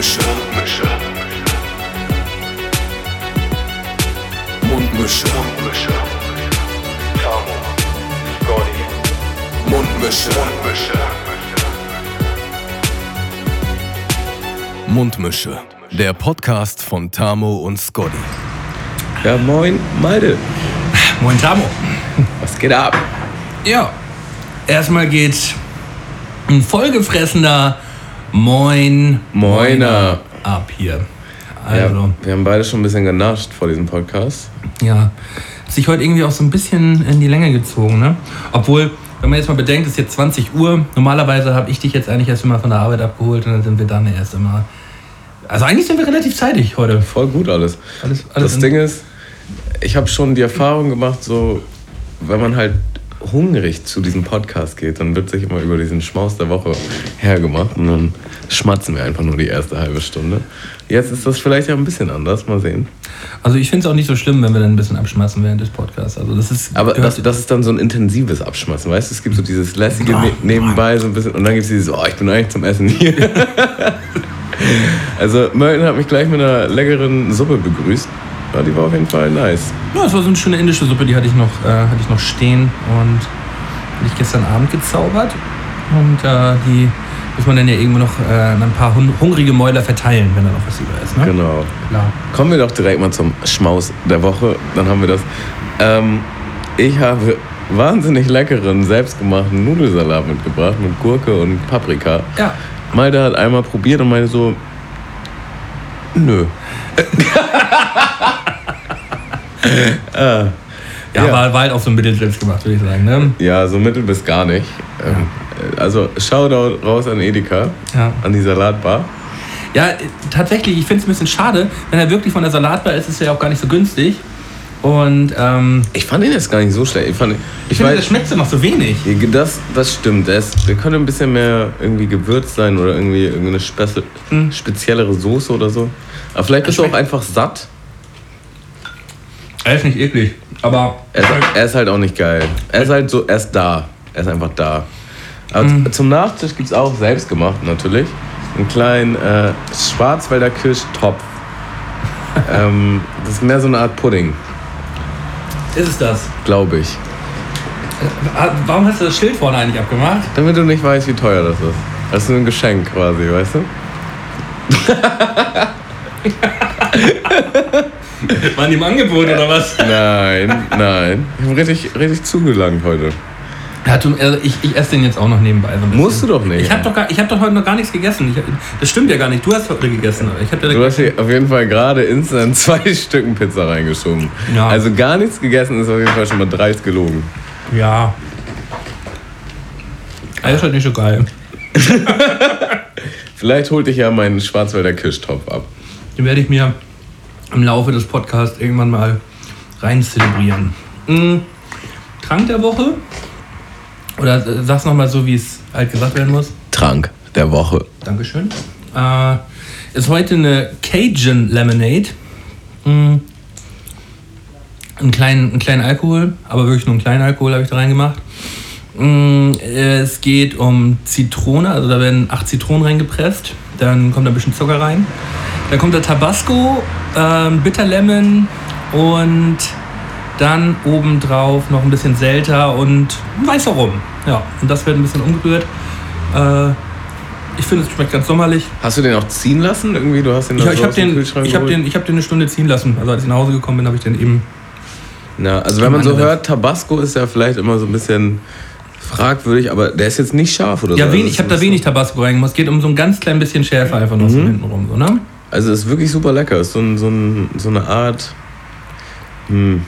Mundmische. Mundmische. Mundmische. Mundmische. Tamo. Scotty. Mundmische. Mundmische. Mundmische. Der Podcast von Tamo und Scotty. Ja, moin, Malte. Moin Tamo. Was geht ab? Ja, erstmal geht ein vollgefressener Moin Moiner. ab hier. Ja, Also, wir haben beide schon ein bisschen genascht vor diesem Podcast. ja. Hat sich heute irgendwie auch so ein bisschen in die Länge gezogen, ne? Obwohl, wenn man jetzt mal bedenkt, es ist jetzt 20 Uhr. Normalerweise habe ich dich jetzt eigentlich erst immer von der Arbeit abgeholt und dann sind wir dann erst immer. Also eigentlich sind wir relativ zeitig heute. Voll gut alles. Alles, alles Das in- Ding ist, ich habe schon die Erfahrung gemacht, so, wenn man halt hungrig zu diesem Podcast geht, dann wird sich immer über diesen Schmaus der Woche hergemacht und dann schmatzen wir einfach nur die erste halbe Stunde. Jetzt ist das vielleicht ja ein bisschen anders, mal sehen. Also ich finde es auch nicht so schlimm, wenn wir dann ein bisschen abschmatzen während des Podcasts. Also das ist. Aber das, das ist dann so ein intensives Abschmatzen, weißt du? Es gibt so dieses lässige Ah, ne nebenbei so ein bisschen und dann gibt es dieses, oh, ich bin eigentlich zum Essen hier. also Merton hat mich gleich mit einer leckeren Suppe begrüßt. Ja, die war auf jeden Fall nice. Ja, es war so eine schöne indische Suppe, die hatte ich noch, äh, hatte ich noch stehen und hatte ich gestern Abend gezaubert. Und äh, die muss man dann ja irgendwo noch äh, an ein paar hun hungrige Mäuler verteilen, wenn da noch was über ist. Ne? Genau. Klar. Kommen wir doch direkt mal zum Schmaus der Woche. Dann haben wir das. Ähm, ich habe wahnsinnig leckeren, selbstgemachten Nudelsalat mitgebracht mit Gurke und Paprika. Ja. Malte hat einmal probiert und meinte so, nö. Ja, Ja. War, war halt auch so ein Mittel selbst gemacht, würde ich sagen. Ne? Ja, so mittel bis gar nicht. Ähm, Also Shoutout raus an Edeka, Ja. an die Salatbar. Ja, äh, tatsächlich, ich finde es ein bisschen schade, wenn er wirklich von der Salatbar ist, ist er ja auch gar nicht so günstig. Und ähm, Ich fand ihn jetzt gar nicht so schlecht. Ich, fand, ich ich finde, das schmeckt ja noch so wenig. das, das stimmt. Der, ist, der könnte ein bisschen mehr irgendwie gewürzt sein oder irgendwie irgendeine spezi speziellere Soße oder so. Aber vielleicht bist du auch schmeckt- einfach satt. Er ist nicht eklig, aber Er ist, er ist halt auch nicht geil. Er ist halt so, er ist da. Er ist einfach da. Aber Mhm. zum Nachtisch gibt es auch selbst gemacht natürlich. Einen kleinen äh, Schwarzwälder Kirschtopf. ähm, das ist mehr so eine Art Pudding, ist es das. glaube ich. Ah, Warum hast du das Schild vorne eigentlich abgemacht? Damit du nicht weißt, wie teuer das ist. Das ist so ein Geschenk quasi, weißt du? Waren die im Angebot oder was? Nein, nein. Ich habe richtig, richtig zugelangt heute. Ja, du, also ich, ich esse den jetzt auch noch nebenbei. So. Musst du doch nicht. Ich habe doch, gar- ich hab doch heute noch gar nichts gegessen. Ich, das stimmt ja gar nicht. Du hast heute gegessen. Ich hab Du ja hast hier auf jeden Fall gerade instant zwei Stücken Pizza reingeschoben. Ja. Also gar nichts gegessen ist auf jeden Fall schon mal dreist gelogen. ja. Er ist halt nicht so geil. Vielleicht holt dich ja meinen Schwarzwälder Kirschtopf ab. Den werde ich mir im Laufe des Podcasts irgendwann mal rein zelebrieren. Mhm. Trank der Woche? Oder äh, sag's nochmal so, wie es halt gesagt werden muss. Trank der Woche. Dankeschön. Äh, ist heute eine Cajun Lemonade. Mm. Einen kleinen, einen kleinen Alkohol, aber wirklich nur einen kleinen Alkohol habe ich da reingemacht. Mm, Es geht um Zitrone, also da werden acht Zitronen reingepresst. Dann kommt da ein bisschen Zucker rein. Dann kommt der Tabasco, ähm, Bitter Lemon und dann obendrauf noch ein bisschen Selter und weißer Rum. Ja, und das wird ein bisschen umgerührt. Äh, ich finde, es schmeckt ganz sommerlich. Hast du den auch ziehen lassen? Irgendwie, du hast den Ich, da ich habe den, ich hab den, ich hab den eine Stunde ziehen lassen. Also als ich nach Hause gekommen bin, habe ich den eben. Na, also wenn man so hört, Tabasco ist ja vielleicht immer so ein bisschen fragwürdig, aber der ist jetzt nicht scharf oder Ja, so. Also ich habe da wenig Tabasco reingemacht. Es geht um so ein ganz klein bisschen Schärfe einfach noch so hinten rum. So, ne? So, also ist wirklich super lecker. Ist so, ein, so, ein, so eine Art, hm,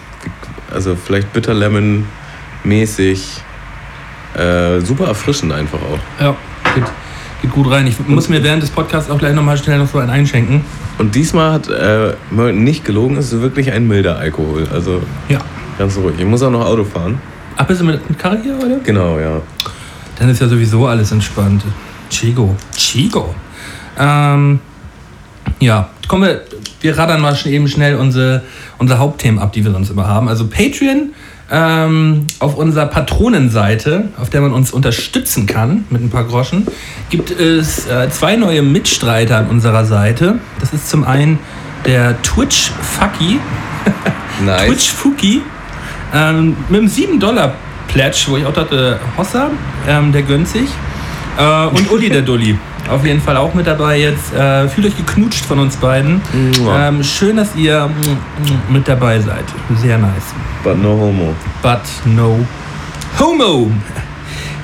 also vielleicht Bitter Lemon mäßig, äh, super erfrischend einfach auch. Ja, geht, geht gut rein. Ich muss mir während des Podcasts auch gleich nochmal schnell noch so einen einschenken. Und diesmal hat äh, Merton nicht gelogen, es ist wirklich ein milder Alkohol. Also Ja. ganz ruhig. Ich muss auch noch Auto fahren. Ach, bist du mit, mit Karre hier heute? Genau, ja. Dann ist ja sowieso alles entspannt. Chigo. Chigo. Ähm, ja, kommen wir, wir raddern mal schon eben schnell unsere, unsere Hauptthemen ab, die wir sonst immer haben. Also Patreon Ähm, auf unserer Patronenseite, auf der man uns unterstützen kann mit ein paar Groschen, gibt es äh, zwei neue Mitstreiter an unserer Seite. Das ist zum einen der Twitch Fucky. Nice. Twitch Fuki. Ähm, mit einem 7 Dollar Pledge, wo ich auch dachte, Hossa, ähm, der gönnt sich. Äh, und Uli der Dulli. Auf jeden Fall auch mit dabei jetzt. Äh, fühlt euch geknutscht von uns beiden. Ähm, schön, dass ihr mm, mit dabei seid. Sehr nice. But no homo. But no homo.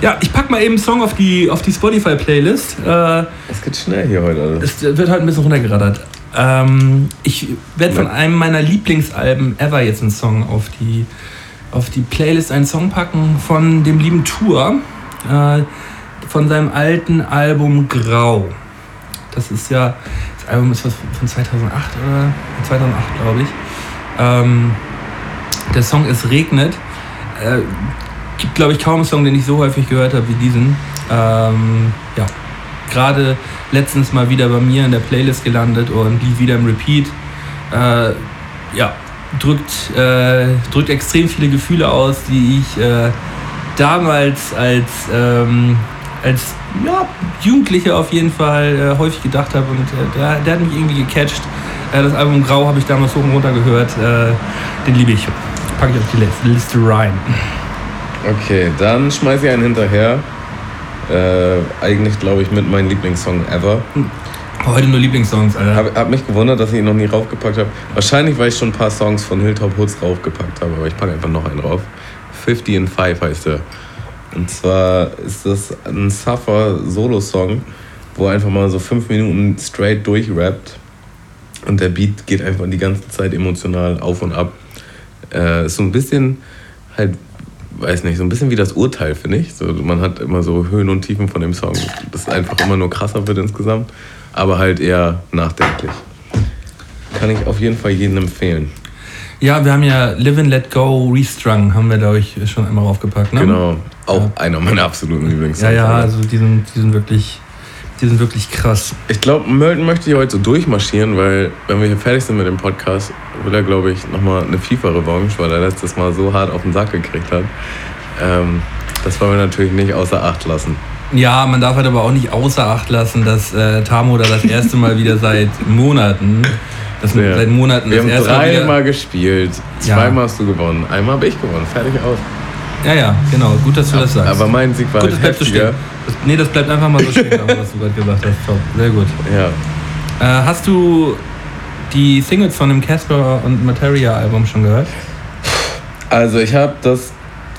Ja, ich pack mal eben einen Song auf die, auf die Spotify-Playlist. Äh, Es geht schnell hier heute alles. es wird halt ein bisschen runtergerattert. Ähm, ich werde von einem meiner Lieblingsalben ever jetzt einen Song auf die, auf die Playlist einen Song packen von dem lieben Tour. Äh, von seinem alten Album Grau. Das ist ja, das Album ist was von 2008 oder 2008 glaube ich. Ähm, der Song Es regnet. Äh, gibt glaube ich kaum einen Song, den ich so häufig gehört habe wie diesen. Ähm, ja, gerade letztens mal wieder bei mir in der Playlist gelandet und lief wieder im Repeat. Äh, ja, drückt, äh, drückt extrem viele Gefühle aus, die ich äh, damals als, ähm, als ja, Jugendlicher auf jeden Fall äh, häufig gedacht habe und äh, der, der hat mich irgendwie gecatcht. Äh, das Album Grau habe ich damals hoch und runter gehört. Äh, den liebe ich. Packe ich auf die Liste, rein. Okay, dann schmeiß ich einen hinterher. Äh, eigentlich glaube ich mit meinem Lieblingssong ever. Heute nur Lieblingssongs, Alter. Hab, hab mich gewundert, dass ich ihn noch nie raufgepackt habe. Wahrscheinlich, weil ich schon ein paar Songs von Hilltop Hoods raufgepackt habe, aber ich packe einfach noch einen drauf. 50 in 5 heißt er. Und zwar ist das ein Suffer-Solo-Song, wo er einfach mal so fünf Minuten straight durchrappt. Und der Beat geht einfach die ganze Zeit emotional auf und ab. Äh, ist so ein bisschen halt, weiß nicht, so ein bisschen wie das Urteil, finde ich. So, man hat immer so Höhen und Tiefen von dem Song, das einfach immer nur krasser wird insgesamt, aber halt eher nachdenklich. Kann ich auf jeden Fall jedem empfehlen. Ja, wir haben ja Live and Let Go Restrung, haben wir, glaube ich, schon einmal raufgepackt. Ne? Genau, auch einer meiner absoluten Lieblingssongs. Ja, ja, also die sind, die sind wirklich, die sind wirklich krass. Ich glaube, Mölten möchte hier heute so durchmarschieren, weil wenn wir hier fertig sind mit dem Podcast, will er, glaube ich, nochmal eine FIFA-Revanche, weil er letztes Mal so hart auf den Sack gekriegt hat. Ähm, das wollen wir natürlich nicht außer Acht lassen. Ja, man darf halt aber auch nicht außer Acht lassen, dass äh, Tamo da das erste Mal wieder seit Monaten, das Ja. seit Monaten Wir das haben erste Mal dreimal gespielt, Ja. zweimal hast du gewonnen, einmal habe ich gewonnen, fertig aus. Ja, ja, genau, gut, dass du das sagst. Aber mein Sieg war gut, das halt bleibt so stehen. Das, nee, das bleibt einfach mal so stehen, was du gerade gesagt hast. Top, sehr gut. Ja. Äh, hast du die Singles von dem Casper und Materia Album schon gehört? Also ich habe das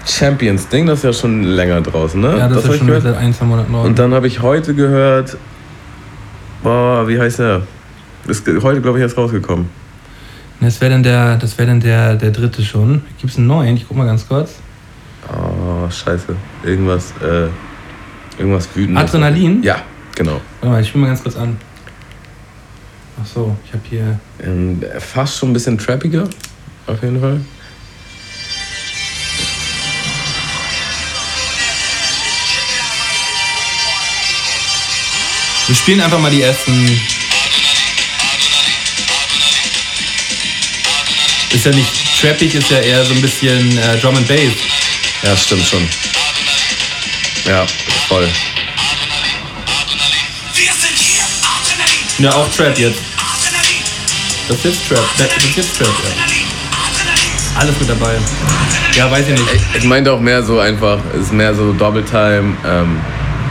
Champions-Ding, das ist ja schon länger draußen, ne? Ja, das, hab ist schon gehört. seit ein, zwei Monaten raus. Und dann habe ich heute gehört, boah, wie heißt der? Ist heute, glaube ich, erst rausgekommen. Das wäre dann, der, das wär dann der, der dritte schon. Gibt es einen neuen? Ich guck mal ganz kurz. Oh, scheiße. Irgendwas, äh, irgendwas wütendes. Adrenalin? Ja, genau. Warte mal, ich spiele mal ganz kurz an. Ach so, ich habe hier. Ähm, fast schon ein bisschen trappiger, auf jeden Fall. Wir spielen einfach mal die ersten. Ist ja nicht trappig, ist ja eher so ein bisschen äh, Drum and Bass. Ja, stimmt schon. Ja, voll. Ja, auch Trap jetzt. Das ist jetzt Trap. Das ist jetzt Trap, ja. Alles mit dabei. Ja, weiß ich nicht. Ich meinte auch mehr so einfach, es ist mehr so Double Time. Ähm,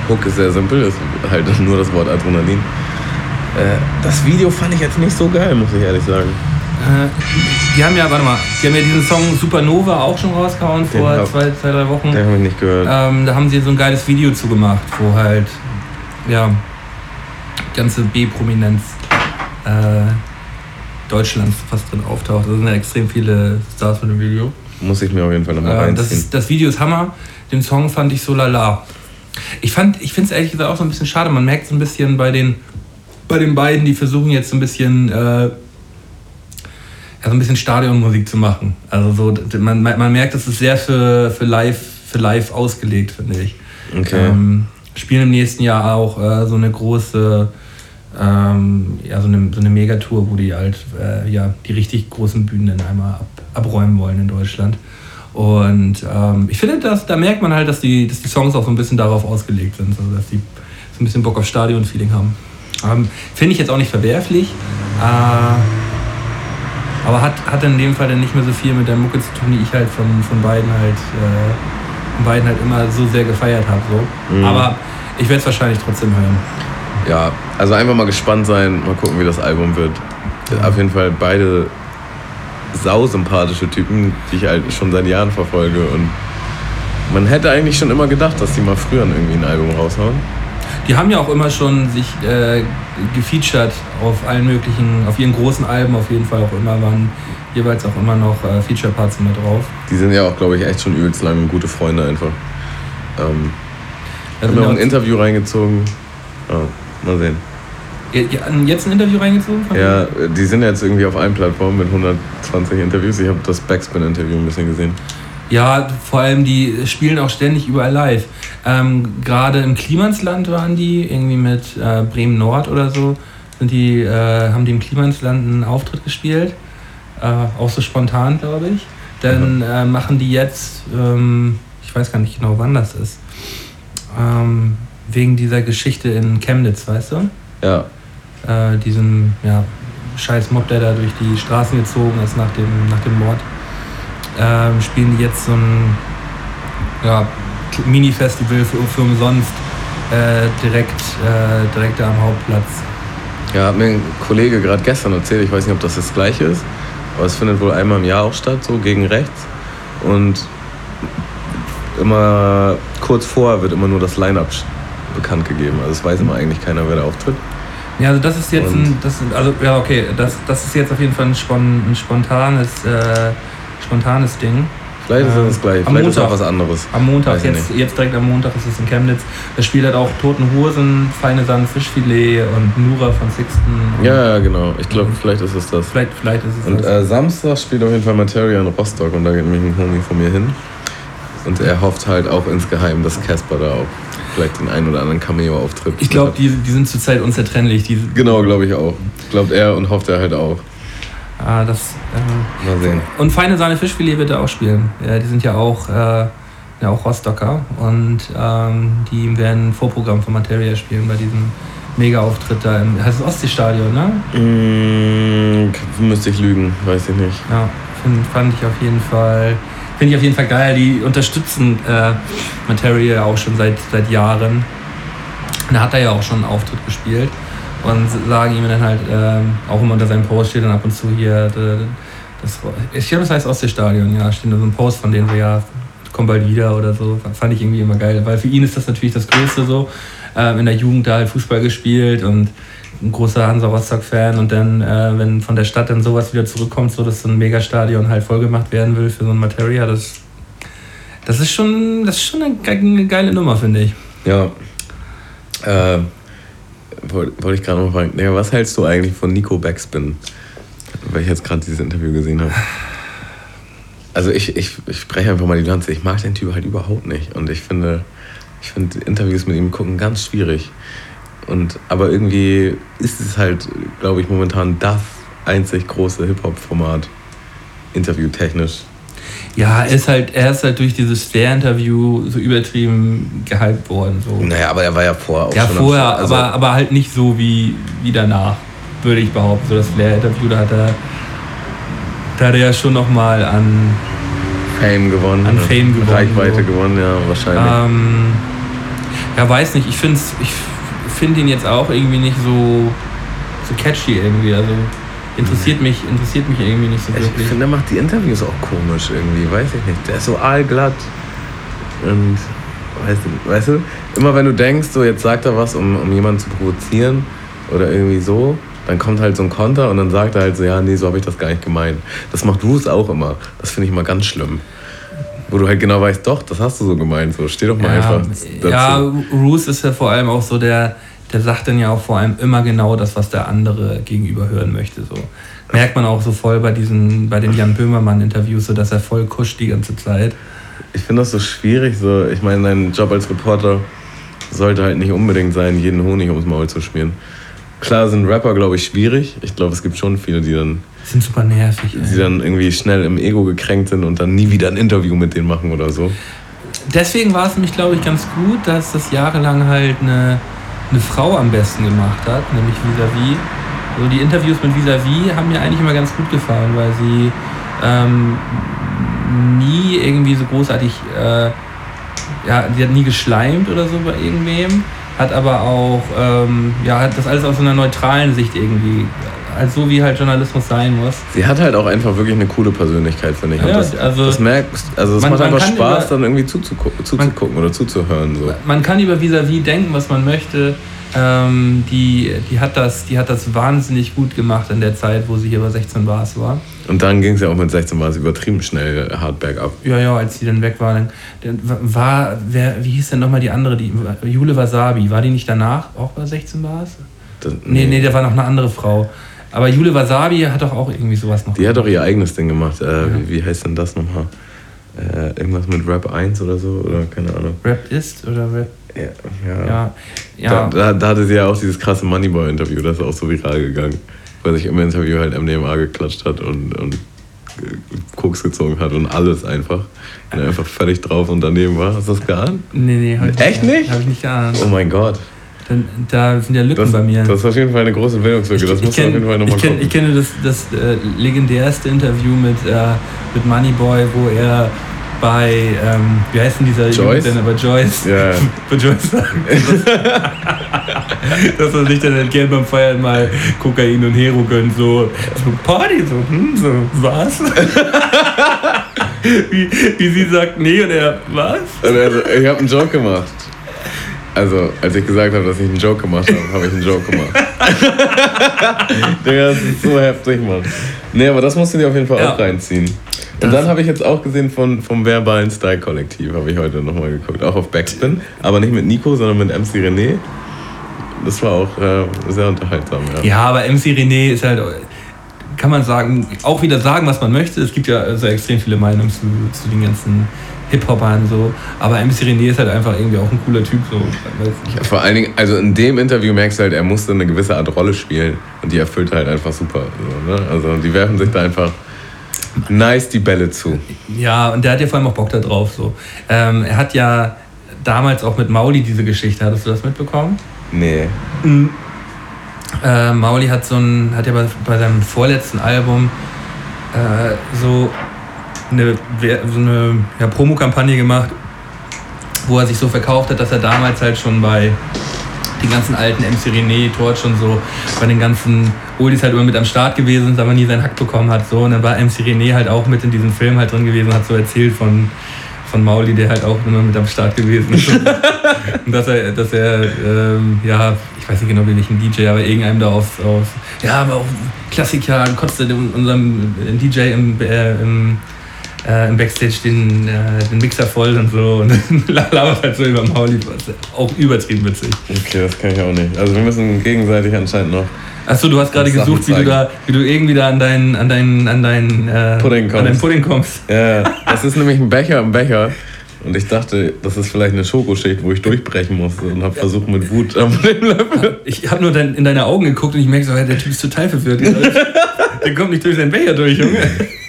Hook ist sehr simpel, ist halt nur das Wort Adrenalin. Äh, das Video fand ich jetzt nicht so geil, muss ich ehrlich sagen. Äh, die haben ja, warte mal, die haben ja diesen Song Supernova auch schon rausgehauen Den vor hab- zwei, zwei, drei Wochen. Den habe ich nicht gehört. Ähm, da haben sie so ein geiles Video zugemacht, wo halt, ja, ganze B-Prominenz äh, Deutschlands fast drin auftaucht. Da sind ja extrem viele Stars von dem Video. Muss ich mir auf jeden Fall nochmal Äh, das, reinziehen. ist, das Video ist Hammer. Den Song fand ich so lala. Ich, fand- ich finde es ehrlich gesagt auch so ein bisschen schade. Man merkt so ein bisschen bei den, bei den beiden, die versuchen jetzt so ein bisschen, äh, ja, so ein bisschen Stadionmusik zu machen. Also so, man, man merkt, das ist sehr für, für, live, für live ausgelegt, finde ich. Okay. Ähm, spielen im nächsten Jahr auch äh, so eine große, ähm, ja, so eine, so eine Megatour, wo die halt äh, ja, die richtig großen Bühnen dann einmal ab, abräumen wollen in Deutschland. Und ähm, ich finde, dass, da merkt man halt, dass die, dass die Songs auch so ein bisschen darauf ausgelegt sind, so dass die so ein bisschen Bock auf Stadion-Feeling haben. Ähm, finde ich jetzt auch nicht verwerflich, äh, aber hat, hat in dem Fall dann nicht mehr so viel mit der Mucke zu tun, die ich halt von, von beiden halt äh, von beiden halt immer so sehr gefeiert habe. So. Mhm. Aber ich werde es wahrscheinlich trotzdem hören. Ja, also einfach mal gespannt sein, mal gucken, wie das Album wird. Auf jeden Fall beide sausympathische Typen, die ich halt schon seit Jahren verfolge. Und man hätte eigentlich schon immer gedacht, dass die mal früher irgendwie ein Album raushauen. Die haben ja auch immer schon sich äh, gefeatured auf allen möglichen, auf ihren großen Alben auf jeden Fall auch immer waren jeweils auch immer noch äh, Feature-Parts mit drauf. Die sind ja auch, glaube ich, echt schon übelst lange gute Freunde einfach. Ähm, Da haben mir auch ein Interview reingezogen. Ja, mal sehen. Jetzt ein Interview reingezogen? Ja, die sind jetzt irgendwie auf allen Plattformen mit 120 Interviews. Ich habe das Backspin-Interview ein bisschen gesehen. Ja, vor allem die spielen auch ständig überall live. Ähm, Gerade im Klimansland waren die, irgendwie mit äh, Bremen Nord oder so, sind die, äh, haben die im Klimansland einen Auftritt gespielt. Äh, auch so spontan, glaube ich. Dann äh, machen die jetzt, ähm, ich weiß gar nicht genau wann das ist, ähm, wegen dieser Geschichte in Chemnitz, weißt du? Ja, äh, diesem ja, scheiß Mob, der da durch die Straßen gezogen ist nach dem, nach dem Mord, ähm, spielen die jetzt so ein ja, Mini-Festival für, für umsonst äh, direkt, äh, direkt da am Hauptplatz. ja hat mir ein Kollege gerade gestern erzählt, ich weiß nicht, ob das das gleiche ist, aber es findet wohl einmal im Jahr auch statt, so gegen rechts. Und immer kurz vorher wird immer nur das Line-Up bekannt gegeben. Also es weiß immer eigentlich keiner, wer da auftritt. Ja, also das ist jetzt Und- ein, das, also ja okay, das, das ist jetzt auf jeden Fall ein, spon, ein spontanes, äh, spontanes Ding. Vielleicht ist Ähm, das das gleiche, am vielleicht ist auch Montag. was anderes. Am Montag, Weiß jetzt, jetzt direkt am Montag ist es in Chemnitz. Da spielt halt auch Toten Hosen, Feine Sahne Fischfilet und Nura von Sixten. Und Ja, ja, genau. Ich glaube, vielleicht ist es das. Vielleicht, vielleicht ist es Und das. äh, Samstag spielt auf jeden Fall Materia in Rostock und da geht nämlich ein Homie von mir hin. Und er hofft halt auch insgeheim, dass Casper da auch vielleicht den einen oder anderen Cameo-Auftritt ich glaube, die, die sind zurzeit unzertrennlich. Die, Genau, glaube ich auch. Glaubt er und hofft er halt auch. Ah, das, äh, Mal sehen. und Feine Sahne Fischfilet wird er auch spielen. Ja, die sind ja auch, äh, ja auch Rostocker und ähm, die werden ein Vorprogramm von Materia spielen bei diesem Mega-Auftritt da im heißt es Ostseestadion, ne? Mm, müsste ich lügen, weiß ich nicht. Ja, find, fand ich auf jeden Fall, finde ich auf jeden Fall geil. Die unterstützen äh, Materia auch schon seit, seit Jahren. Und da hat er ja auch schon einen Auftritt gespielt und sagen ihm dann halt, ähm, auch immer unter seinem Post steht dann ab und zu hier, äh, das, ich glaube, das heißt Ostseestadion, ja, steht da so ein Post von denen so, ja, komm bald wieder oder so. Fand ich irgendwie immer geil, weil für ihn ist das natürlich das Größte so. Ähm, in der Jugend da halt Fußball gespielt und ein großer Hansa Rostock-Fan und dann, äh, wenn von der Stadt dann sowas wieder zurückkommt, so dass so ein Megastadion halt vollgemacht werden will für so ein Materia, das, das ist schon, das ist schon eine, ge- eine geile Nummer, finde ich. Ja. Äh, Wollte wollte ich gerade noch fragen. Digga, was hältst du eigentlich von Nico Backspin? Weil ich jetzt gerade dieses Interview gesehen habe. Also ich, ich, ich spreche einfach mal die Lanze. Ich mag den Typ halt überhaupt nicht. Und ich finde, ich finde Interviews mit ihm gucken ganz schwierig. Und, aber irgendwie ist es halt, glaube ich, momentan das einzig große Hip-Hop-Format. Interviewtechnisch. Ja, er ist halt, er ist halt durch dieses Fair-Interview so übertrieben gehypt worden. So. Naja, aber er war ja vorher auch Ja, vorher. Also- aber, aber halt nicht so wie, wie danach, würde ich behaupten. So das Flair-Interview, da hat er, da hat er ja schon nochmal an, Fame gewonnen. An? Fame gewonnen, Reichweite so. gewonnen, ja, wahrscheinlich. ähm, ja, weiß nicht, ich finde ich find ihn jetzt auch irgendwie nicht so, so catchy irgendwie. Also interessiert mich, interessiert mich irgendwie nicht so Ich wirklich. finde, er macht die Interviews auch komisch irgendwie, weiß ich nicht. Der ist so aalglatt. Und weiß nicht, weißt du, immer wenn du denkst, so jetzt sagt er was, um, um jemanden zu provozieren oder irgendwie so, dann kommt halt so ein Konter und dann sagt er halt so, ja, nee, so habe ich das gar nicht gemeint. Das macht Bruce auch immer. Das finde ich immer ganz schlimm. Wo du halt genau weißt, doch, das hast du so gemeint. So, steh doch mal einfach dazu. ja, Roos ist ja vor allem auch so der, der sagt dann ja auch vor allem immer genau das, was der andere gegenüber hören möchte. So. Merkt man auch so voll bei diesen, bei den Jan Böhmermann-Interviews, so dass er voll kuscht die ganze Zeit. Ich finde das so schwierig. So. Ich meine, dein Job als Reporter sollte halt nicht unbedingt sein, jeden Honig ums Maul zu schmieren. Klar sind Rapper, glaube ich, schwierig. Ich glaube, es gibt schon viele, die dann, Sind super nervig. ey. die dann irgendwie schnell im Ego gekränkt sind und dann nie wieder ein Interview mit denen machen oder so. Deswegen war es nämlich, glaube ich, ganz gut, dass das jahrelang halt eine, eine Frau am besten gemacht hat, nämlich Vis-a-vis. Also die Interviews mit Vis-a-vis haben mir eigentlich immer ganz gut gefallen, weil sie ähm, nie irgendwie so großartig, äh, ja, die hat nie geschleimt oder so bei irgendwem, hat aber auch, ähm, ja, hat das alles aus einer neutralen Sicht irgendwie, also so wie halt Journalismus sein muss. Sie hat halt auch einfach wirklich eine coole Persönlichkeit, finde ich. Ja, das, also- das merkst, also es Man- macht man einfach Spaß, über- dann irgendwie zuzugucken, zuzugucken oder zuzuhören. So. man kann über Vis-a-vis denken, was man möchte. Ähm, die, die, hat das, die hat das wahnsinnig gut gemacht in der Zeit, wo sie hier bei 16 Bars war. Und dann ging es ja auch mit 16 war es übertrieben schnell hart bergab. Ja, ja, als sie dann weg war, dann, dann war, wer, wie hieß denn nochmal die andere, die, Jule Wasabi, war die nicht danach auch bei 16 Bars? Das, Nee, nee, da war noch eine andere Frau. Aber Jule Wasabi hat doch auch irgendwie sowas noch. Die hat doch ihr eigenes Ding gemacht. Äh, wie, wie heißt denn das nochmal? Äh, irgendwas mit Rap 1 oder so? Oder keine Ahnung. Rap ist oder Rap? Ja, ja. Ja. ja. Da, da, da hatte sie ja auch dieses krasse Moneyboy-Interview, das ist auch so viral gegangen. Weil sich im Interview halt MDMA geklatscht hat und, und Koks gezogen hat und alles einfach. Und einfach völlig drauf und daneben war. Hast du das geahnt? nee, nee, hab ich Echt nicht? Habe ich nicht geahnt. Oh mein Gott. Dann, da sind ja Lücken Das, bei mir. das ist auf jeden Fall eine große Bildungslücke. Das musst du auf jeden Fall nochmal ich, kenn, gucken. ich kenne das, das äh, legendärste Interview mit, äh, mit Moneyboy, wo er bei, ähm, wie heißt denn dieser Joyce? Jugendsender, bei Joyce, Ja. bei Joyce sagt, dass, dass er sich dann entgegen beim Feiern mal Kokain und Hero gönnt, so, so Party, so, hm, so, was? wie, wie sie sagt, nee, und er, was? Also, ich habe einen Joke gemacht. Also, als ich gesagt habe, dass ich einen Joke gemacht habe, habe ich einen Joke gemacht. Digga, das ist so heftig, Mann. Nee, aber das musst du dir auf jeden Fall Ja. auch reinziehen. Und Das- dann habe ich jetzt auch gesehen von, vom verbalen Style-Kollektiv, habe ich heute nochmal geguckt. Auch auf Backspin, aber nicht mit Nico, sondern mit MC René. Das war auch äh, sehr unterhaltsam, ja. Ja, aber MC René ist halt, kann man sagen, auch wieder sagen, was man möchte. Es gibt ja also extrem viele Meinungen zu, zu den ganzen Hip-Hopern so. Aber MC René ist halt einfach irgendwie auch ein cooler Typ. So. Nicht. Vor allen Dingen, also in dem Interview merkst du halt, er musste eine gewisse Art Rolle spielen und die erfüllt er halt einfach super. So, ne? Also die werfen sich da einfach nice die Bälle zu. Ja, und der hat ja vor allem auch Bock da drauf. So. Ähm, er hat ja damals auch mit Mauli diese Geschichte, hattest du das mitbekommen? Nee. Äh, Mauli hat so ein, hat ja bei, bei seinem vorletzten Album äh, so eine, so eine ja, Promokampagne gemacht, wo er sich so verkauft hat, dass er damals halt schon bei den ganzen alten MC René, Torch und so, bei den ganzen Oldies halt immer mit am Start gewesen ist, aber nie seinen Hack bekommen hat. So. Und dann war MC René halt auch mit in diesem Film halt drin gewesen, hat so erzählt von, von Mauli, der halt auch immer mit am Start gewesen ist. Und dass er, dass er ähm, ja, ich weiß nicht genau welchen DJ, aber irgendeinem da auf, auf ja, aber auch Klassiker, kotzte dem- unserem DJ im, äh, im, äh, im Backstage den, äh, den Mixer voll und so und labert halt so über Mauli, auch übertrieben witzig. Okay, das kann ich auch nicht. Also wir müssen gegenseitig anscheinend noch. Achso, du hast gerade gesucht, wie du, da, wie du irgendwie da an deinen, an deinen, an deinen, äh, Pudding an kommst. deinen Pudding kommst. Ja, das ist nämlich ein Becher im Becher. Und ich dachte, das ist vielleicht eine Schokoschicht, wo ich durchbrechen muss. Und habe versucht mit Wut am Löffel. Ich habe nur in deine Augen geguckt und ich merke so, der Typ ist total verwirrt. der kommt nicht durch seinen Becher durch, Junge.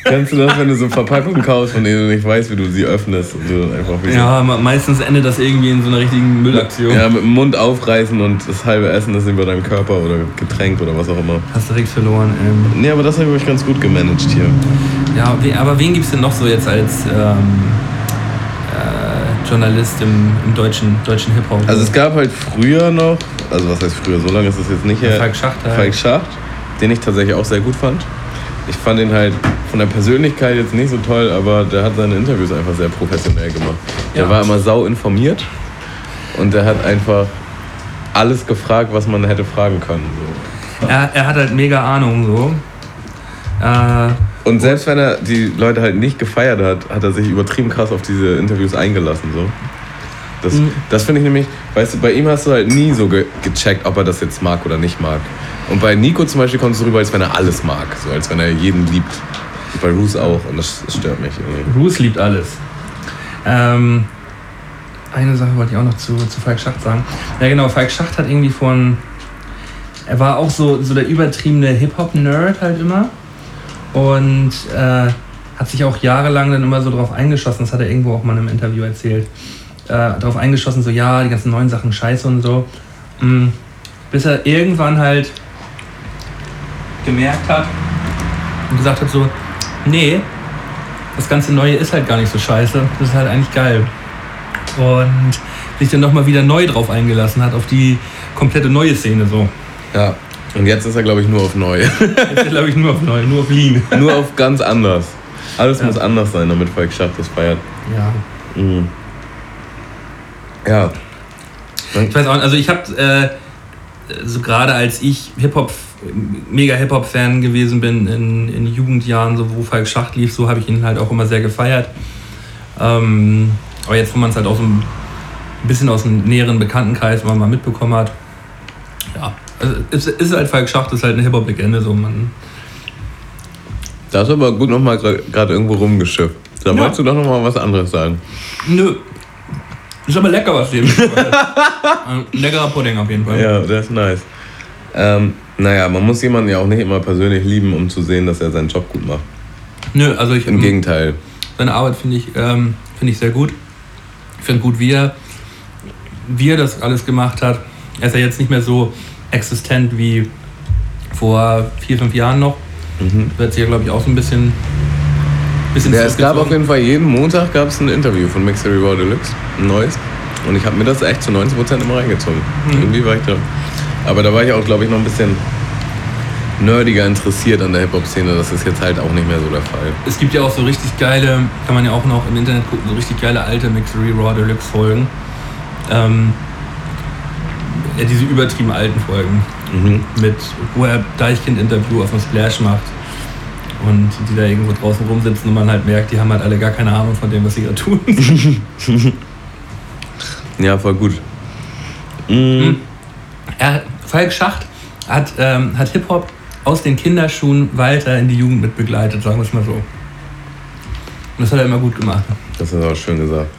Kennst du das, wenn du so Verpackungen kaufst, von denen du nicht weißt, wie du sie öffnest? Und du dann einfach Ja, me- meistens endet das irgendwie in so einer richtigen Müllaktion. Ja, mit dem Mund aufreißen und das halbe Essen ist über deinem Körper oder Getränk oder was auch immer. Hast direkt verloren. Ähm. Nee, aber das habe ich ganz gut gemanagt hier. Ja, aber wen gibt es denn noch so jetzt als ähm, äh, Journalist im, im deutschen, deutschen Hip-Hop? Also es gab halt früher noch, also was heißt früher, so lange ist es jetzt nicht her. Falk Schacht halt. Falk Schacht, den ich tatsächlich auch sehr gut fand. Ich fand ihn halt von der Persönlichkeit jetzt nicht so toll, aber der hat seine Interviews einfach sehr professionell gemacht. Der Ja. war immer sau informiert und der hat einfach alles gefragt, was man hätte fragen können. So. er, er hat halt mega Ahnung so. Äh, Und selbst wenn er die Leute halt nicht gefeiert hat, hat er sich übertrieben krass auf diese Interviews eingelassen. So. Das, Mhm. das finde ich nämlich, weißt du, bei ihm hast du halt nie so ge gecheckt, ob er das jetzt mag oder nicht mag. Und bei Nico zum Beispiel kommst du rüber, als wenn er alles mag, so als wenn er jeden liebt. Und bei Roos auch und das, das stört mich irgendwie. Bruce liebt alles. Ähm, eine Sache wollte ich auch noch zu, zu Falk Schacht sagen. Ja genau, Falk Schacht hat irgendwie von... er war auch so, so der übertriebene Hip-Hop-Nerd halt immer. Und äh, hat sich auch jahrelang dann immer so drauf eingeschossen, das hat er irgendwo auch mal in einem Interview erzählt, äh, darauf eingeschossen, so ja, die ganzen neuen Sachen scheiße und so. Mm, bis er irgendwann halt gemerkt hat und gesagt hat so, nee, das ganze Neue ist halt gar nicht so scheiße, das ist halt eigentlich geil. Und sich dann nochmal wieder neu drauf eingelassen hat, auf die komplette neue Szene so. Ja. Und jetzt ist er, glaube ich, nur auf neu. Jetzt glaube ich nur auf neu, nur auf Lean. nur auf ganz anders. Alles Ja. muss anders sein, damit Falk Schacht das feiert. Ja. Mhm. Ja. Ich weiß auch also ich habe äh, so gerade als ich Hip-Hop, mega Hip-Hop-Fan gewesen bin in, in Jugendjahren, so wo Falk Schacht lief, so habe ich ihn halt auch immer sehr gefeiert. Ähm, aber jetzt, wo man es halt auch so ein bisschen aus dem näheren Bekanntenkreis mal, mal mitbekommen hat, ja, also es ist halt Falk Schacht, ist halt eine Hip-Hop-Legende, so man. Da hast du aber gut nochmal gerade irgendwo rumgeschifft. Da Ja. wolltest du doch nochmal was anderes sagen. Nö. Ist aber lecker, was dem. Ein Leckerer Pudding auf jeden Fall. Ja, das ist nice. Ähm, naja, man muss jemanden ja auch nicht immer persönlich lieben, um zu sehen, dass er seinen Job gut macht. Nö, also ich. Im Gegenteil. Seine Arbeit finde ich, ähm, finde ich sehr gut. Ich finde gut, wie er, wie er das alles gemacht hat. Er ist ja jetzt nicht mehr so existent wie vor vier, fünf Jahren noch. Mhm. Wird sich ja, glaube ich, auch so ein bisschen. Bisschen Ja, es gab auf jeden Fall jeden Montag gab es ein Interview von Mixery Raw Deluxe, ein neues. Und ich habe mir das echt zu 90% immer reingezogen. Mhm. Irgendwie war ich da. Aber da war ich auch, glaube ich, noch ein bisschen nerdiger interessiert an der Hip-Hop-Szene. Das ist jetzt halt auch nicht mehr so der Fall. Es gibt ja auch so richtig geile, kann man ja auch noch im Internet gucken, so richtig geile alte Mixery Raw Deluxe Folgen. Ähm, ja, diese übertrieben alten Folgen. Mhm. mit, wo er Deichkind-Interview auf dem Splash macht und die da irgendwo draußen rumsitzen und man halt merkt, die haben halt alle gar keine Ahnung von dem, was sie da tun. Ja, voll gut. Mhm. er, Falk Schacht hat, ähm, hat Hip-Hop aus den Kinderschuhen weiter in die Jugend mit begleitet, sagen wir es mal so. Und das hat er immer gut gemacht. Das ist auch schön gesagt.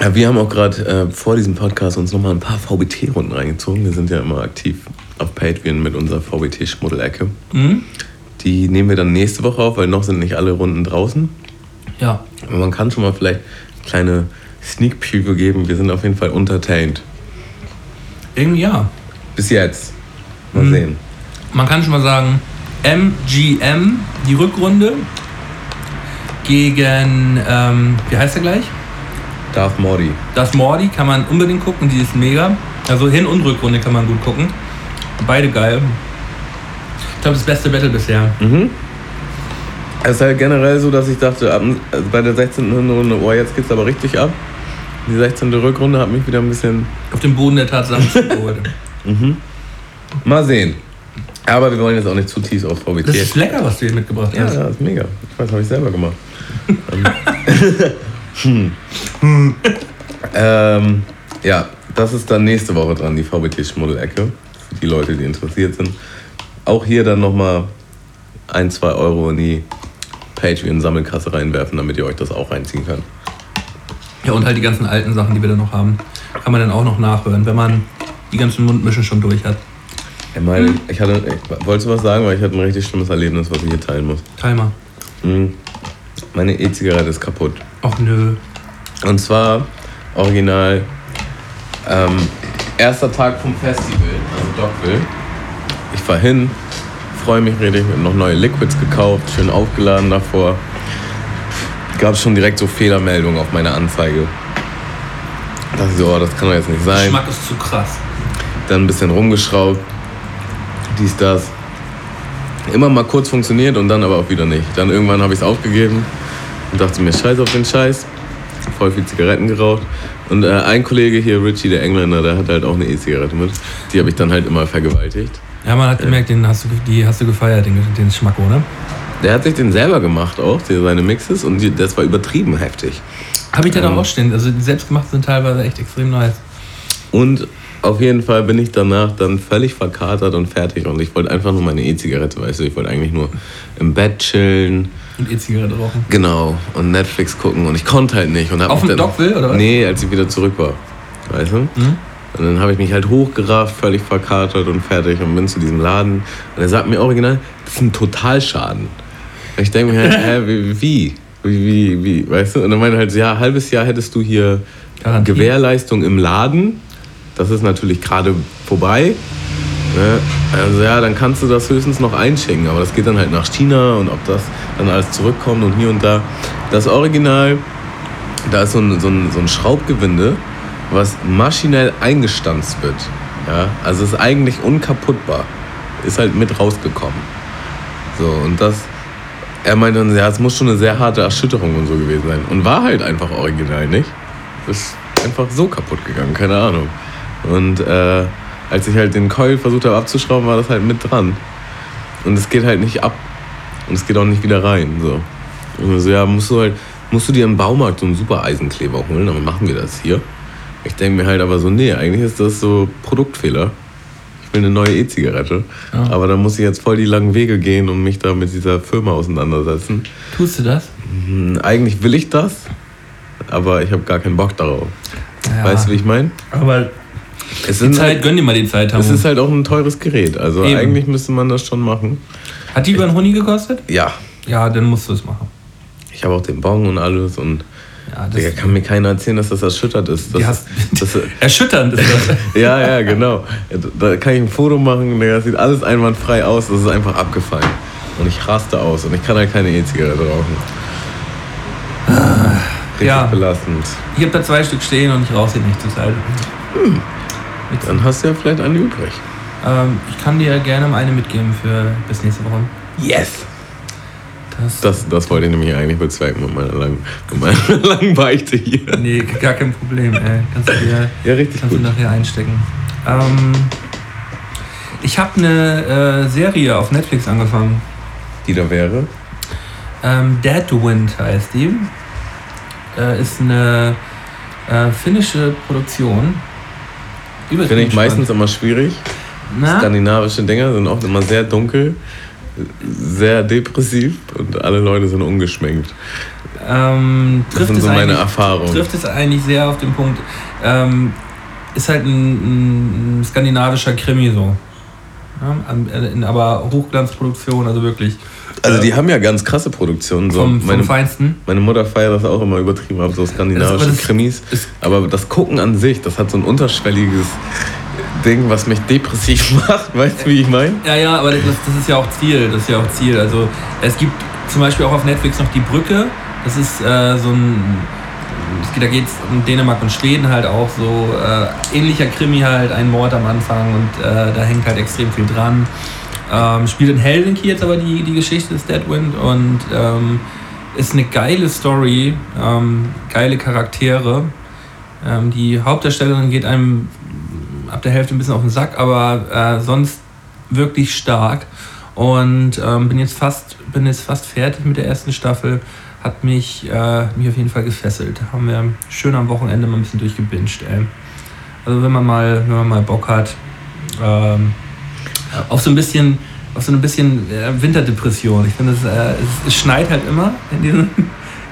Ja, wir haben auch gerade äh, vor diesem Podcast uns nochmal ein paar VBT-Runden reingezogen. Wir sind ja immer aktiv auf Patreon mit unserer VBT-Schmuddelecke. Mhm. Die nehmen wir dann nächste Woche auf, weil noch sind nicht alle Runden draußen. Ja, Aber man kann schon mal vielleicht eine kleine Sneak Preview geben. Wir sind auf jeden Fall entertained. irgendwie ja. Bis jetzt. Mal Mhm. sehen. Man kann schon mal sagen, MGM, die Rückrunde gegen, ähm, wie heißt er gleich? Darth Morty. Das Mordi kann man unbedingt gucken, die ist mega. Also Hin- und Rückrunde kann man gut gucken. Beide geil. Ich glaube, das beste Battle bisher. Mhm. Es ist halt generell so, dass ich dachte, ab, also bei der 16. Runde, oh, jetzt geht's aber richtig ab. Die 16. Rückrunde hat mich wieder ein bisschen. Auf dem Boden der Tatsachen geholt. Mal sehen. Aber wir wollen jetzt auch nicht zu tief auf VBT. Das ist lecker, was du hier mitgebracht ja, hast. ja, ist mega. Ich weiß, habe ich selber gemacht. ähm, ja, das ist dann nächste Woche dran, die VBT-Schmuddelecke. Die Leute, die interessiert sind. Auch hier dann nochmal ein, zwei Euro in die Patreon-Sammelkasse reinwerfen, damit ihr euch das auch reinziehen könnt. Ja, und halt die ganzen alten Sachen, die wir da noch haben, kann man dann auch noch nachhören, wenn man die ganzen Mundmischen schon durch hat. Ich meine, ich hatte, ich, wolltest du was sagen, weil ich hatte ein richtig schlimmes Erlebnis, was ich hier teilen muss. Teil mal. Mhm. Meine E-Zigarette ist kaputt. Och nö. Und zwar original ähm, erster Tag vom Festival, also Dockville. Ich fahr hin, freue mich richtig, hab noch neue Liquids gekauft, schön aufgeladen davor. Gab schon direkt so Fehlermeldungen auf meine Anzeige. Dachte ich so, oh, das kann doch jetzt nicht sein. Geschmack ist zu krass. Dann ein bisschen rumgeschraubt. Dies, das. Immer mal kurz funktioniert und dann aber auch wieder nicht. Dann irgendwann habe ich es aufgegeben und dachte mir, scheiß auf den Scheiß. Voll viel Zigaretten geraucht. Und äh, ein Kollege hier, Richie, der Engländer, der hat halt auch eine E-Zigarette mit. Die habe ich dann halt immer vergewaltigt. Ja, man hat gemerkt, den hast du, die hast du gefeiert, den, den Schmack, oder? Der hat sich den selber gemacht auch, die, seine Mixes, und die, das war übertrieben heftig. Habe ich da Ähm. auch stehen. Also die selbstgemachten sind teilweise echt extrem nice. Und auf jeden Fall bin ich danach dann völlig verkatert und fertig. Und ich wollte einfach nur meine E-Zigarette, weißt du, ich wollte eigentlich nur im Bett chillen. Und E-Zigarette rauchen. Genau, und Netflix gucken und ich konnte halt nicht. Und hab Auf dem Dockville, oder was? Nee, als ich wieder zurück war. Weißt du? Mhm. Und dann habe ich mich halt hochgerafft, völlig verkatert und fertig und bin zu diesem Laden. Und er sagt mir original, das ist ein Totalschaden. Und ich denke mir halt, hä, wie, wie? Wie, wie, wie, weißt du? Und dann meinte er halt, ja, halbes Jahr hättest du hier Garantie. Gewährleistung im Laden. Das ist natürlich gerade vorbei. Ne? Also ja, dann kannst du das höchstens noch einchecken, aber das geht dann halt nach China und ob das dann alles zurückkommt und hier und da. Das Original, da ist so ein, so ein, so ein Schraubgewinde, was maschinell eingestanzt wird. Ja? Also ist eigentlich unkaputtbar. Ist halt mit rausgekommen. So, und das, er meinte dann, ja, es muss schon eine sehr harte Erschütterung und so gewesen sein. Und war halt einfach original, nicht? Ist einfach so kaputt gegangen, keine Ahnung. Und äh, als ich halt den Coil versucht habe abzuschrauben, war das halt mit dran. Und es geht halt nicht ab. Und es geht auch nicht wieder rein. So. Und so, ja, musst du halt, musst du dir im Baumarkt so einen super Eisenkleber holen, dann machen wir das hier. Ich denke mir halt aber so, nee, eigentlich ist das so Produktfehler. Ich will eine neue E-Zigarette. Ja. Aber dann muss ich jetzt voll die langen Wege gehen und mich da mit dieser Firma auseinandersetzen. Tust du das? Hm, Eigentlich will ich das, aber ich habe gar keinen Bock darauf. Ja. Weißt du, wie ich meine? Aber Es, die Zeit, halt, gönn dir mal die Zeit, es Tamu. ist halt auch ein teures Gerät. Also Eben. eigentlich müsste man das schon machen. Hat die über einen Huni gekostet? Ja, Ja, dann musst du es machen. ich habe auch den Bon und alles und Ja, Digga, kann mir keiner erzählen, dass das erschüttert ist. Das, hast- das, Erschütternd ist das. ja, ja, genau. Da kann ich ein Foto machen, Digga, das sieht alles einwandfrei aus, das ist einfach abgefallen. Und ich raste aus und ich kann halt keine E-Zigarette rauchen. Richtig ja. belastend. Ich habe da zwei Stück stehen und ich rauche sie nicht zur Zeit. Dann hast du ja vielleicht eine übrig. Ähm, ich kann dir gerne eine mitgeben für bis nächste Woche. Yes! Das, Das, das wollte ich nämlich eigentlich bezwecken mit meiner langen, mit meiner langen Beichte hier. nee, gar kein Problem. Ey. Kannst du dir Ja, richtig kannst du gut. nachher einstecken. Ähm, ich habe eine äh, Serie auf Netflix angefangen. Die da wäre. Ähm, Deadwind heißt die. Äh, ist eine äh, finnische Produktion. Übelst Finde ich spannend. meistens immer schwierig. Na? Skandinavische Dinger sind oft immer sehr dunkel, sehr depressiv und alle Leute sind ungeschminkt. Ähm, Das sind es so meine Erfahrungen. trifft es eigentlich sehr auf den Punkt. Ähm, ist halt ein, ein skandinavischer Krimi so. Ja, äh, aber Hochglanzproduktion, also wirklich. Also die haben ja ganz krasse Produktionen. So. vom, vom meine, Feinsten. meine Mutter feiert das auch immer übertrieben ab, so skandinavische Das- Krimis. das- aber das Gucken an sich, das hat so ein unterschwelliges Ding, was mich depressiv macht. Weißt du, wie ich meine? Ja, ja, aber das, das ist ja auch Ziel. Das ist ja auch Ziel. Also es gibt zum Beispiel auch auf Netflix noch die Brücke. Das ist äh, so ein. Es Da geht es um Dänemark und Schweden halt auch so. Äh, ähnlicher Krimi halt, ein Mord am Anfang und äh, da hängt halt extrem viel dran. Ähm, spielt in Helsinki jetzt aber die, die Geschichte des Deadwind und ähm, ist eine geile Story, ähm, geile Charaktere. Ähm, die Hauptdarstellerin geht einem ab der Hälfte ein bisschen auf den Sack, aber äh, sonst wirklich stark. Und ähm, bin, jetzt fast, bin jetzt fast fertig mit der ersten Staffel. Hat mich, äh, mich auf jeden Fall gefesselt. Haben wir schön am Wochenende mal ein bisschen durchgebinged, ey. Also wenn man mal, wenn man mal Bock hat, ähm, auf so ein bisschen, auf so ein bisschen äh, Winterdepression. Ich finde, es, äh, es, es schneit halt immer in diesen,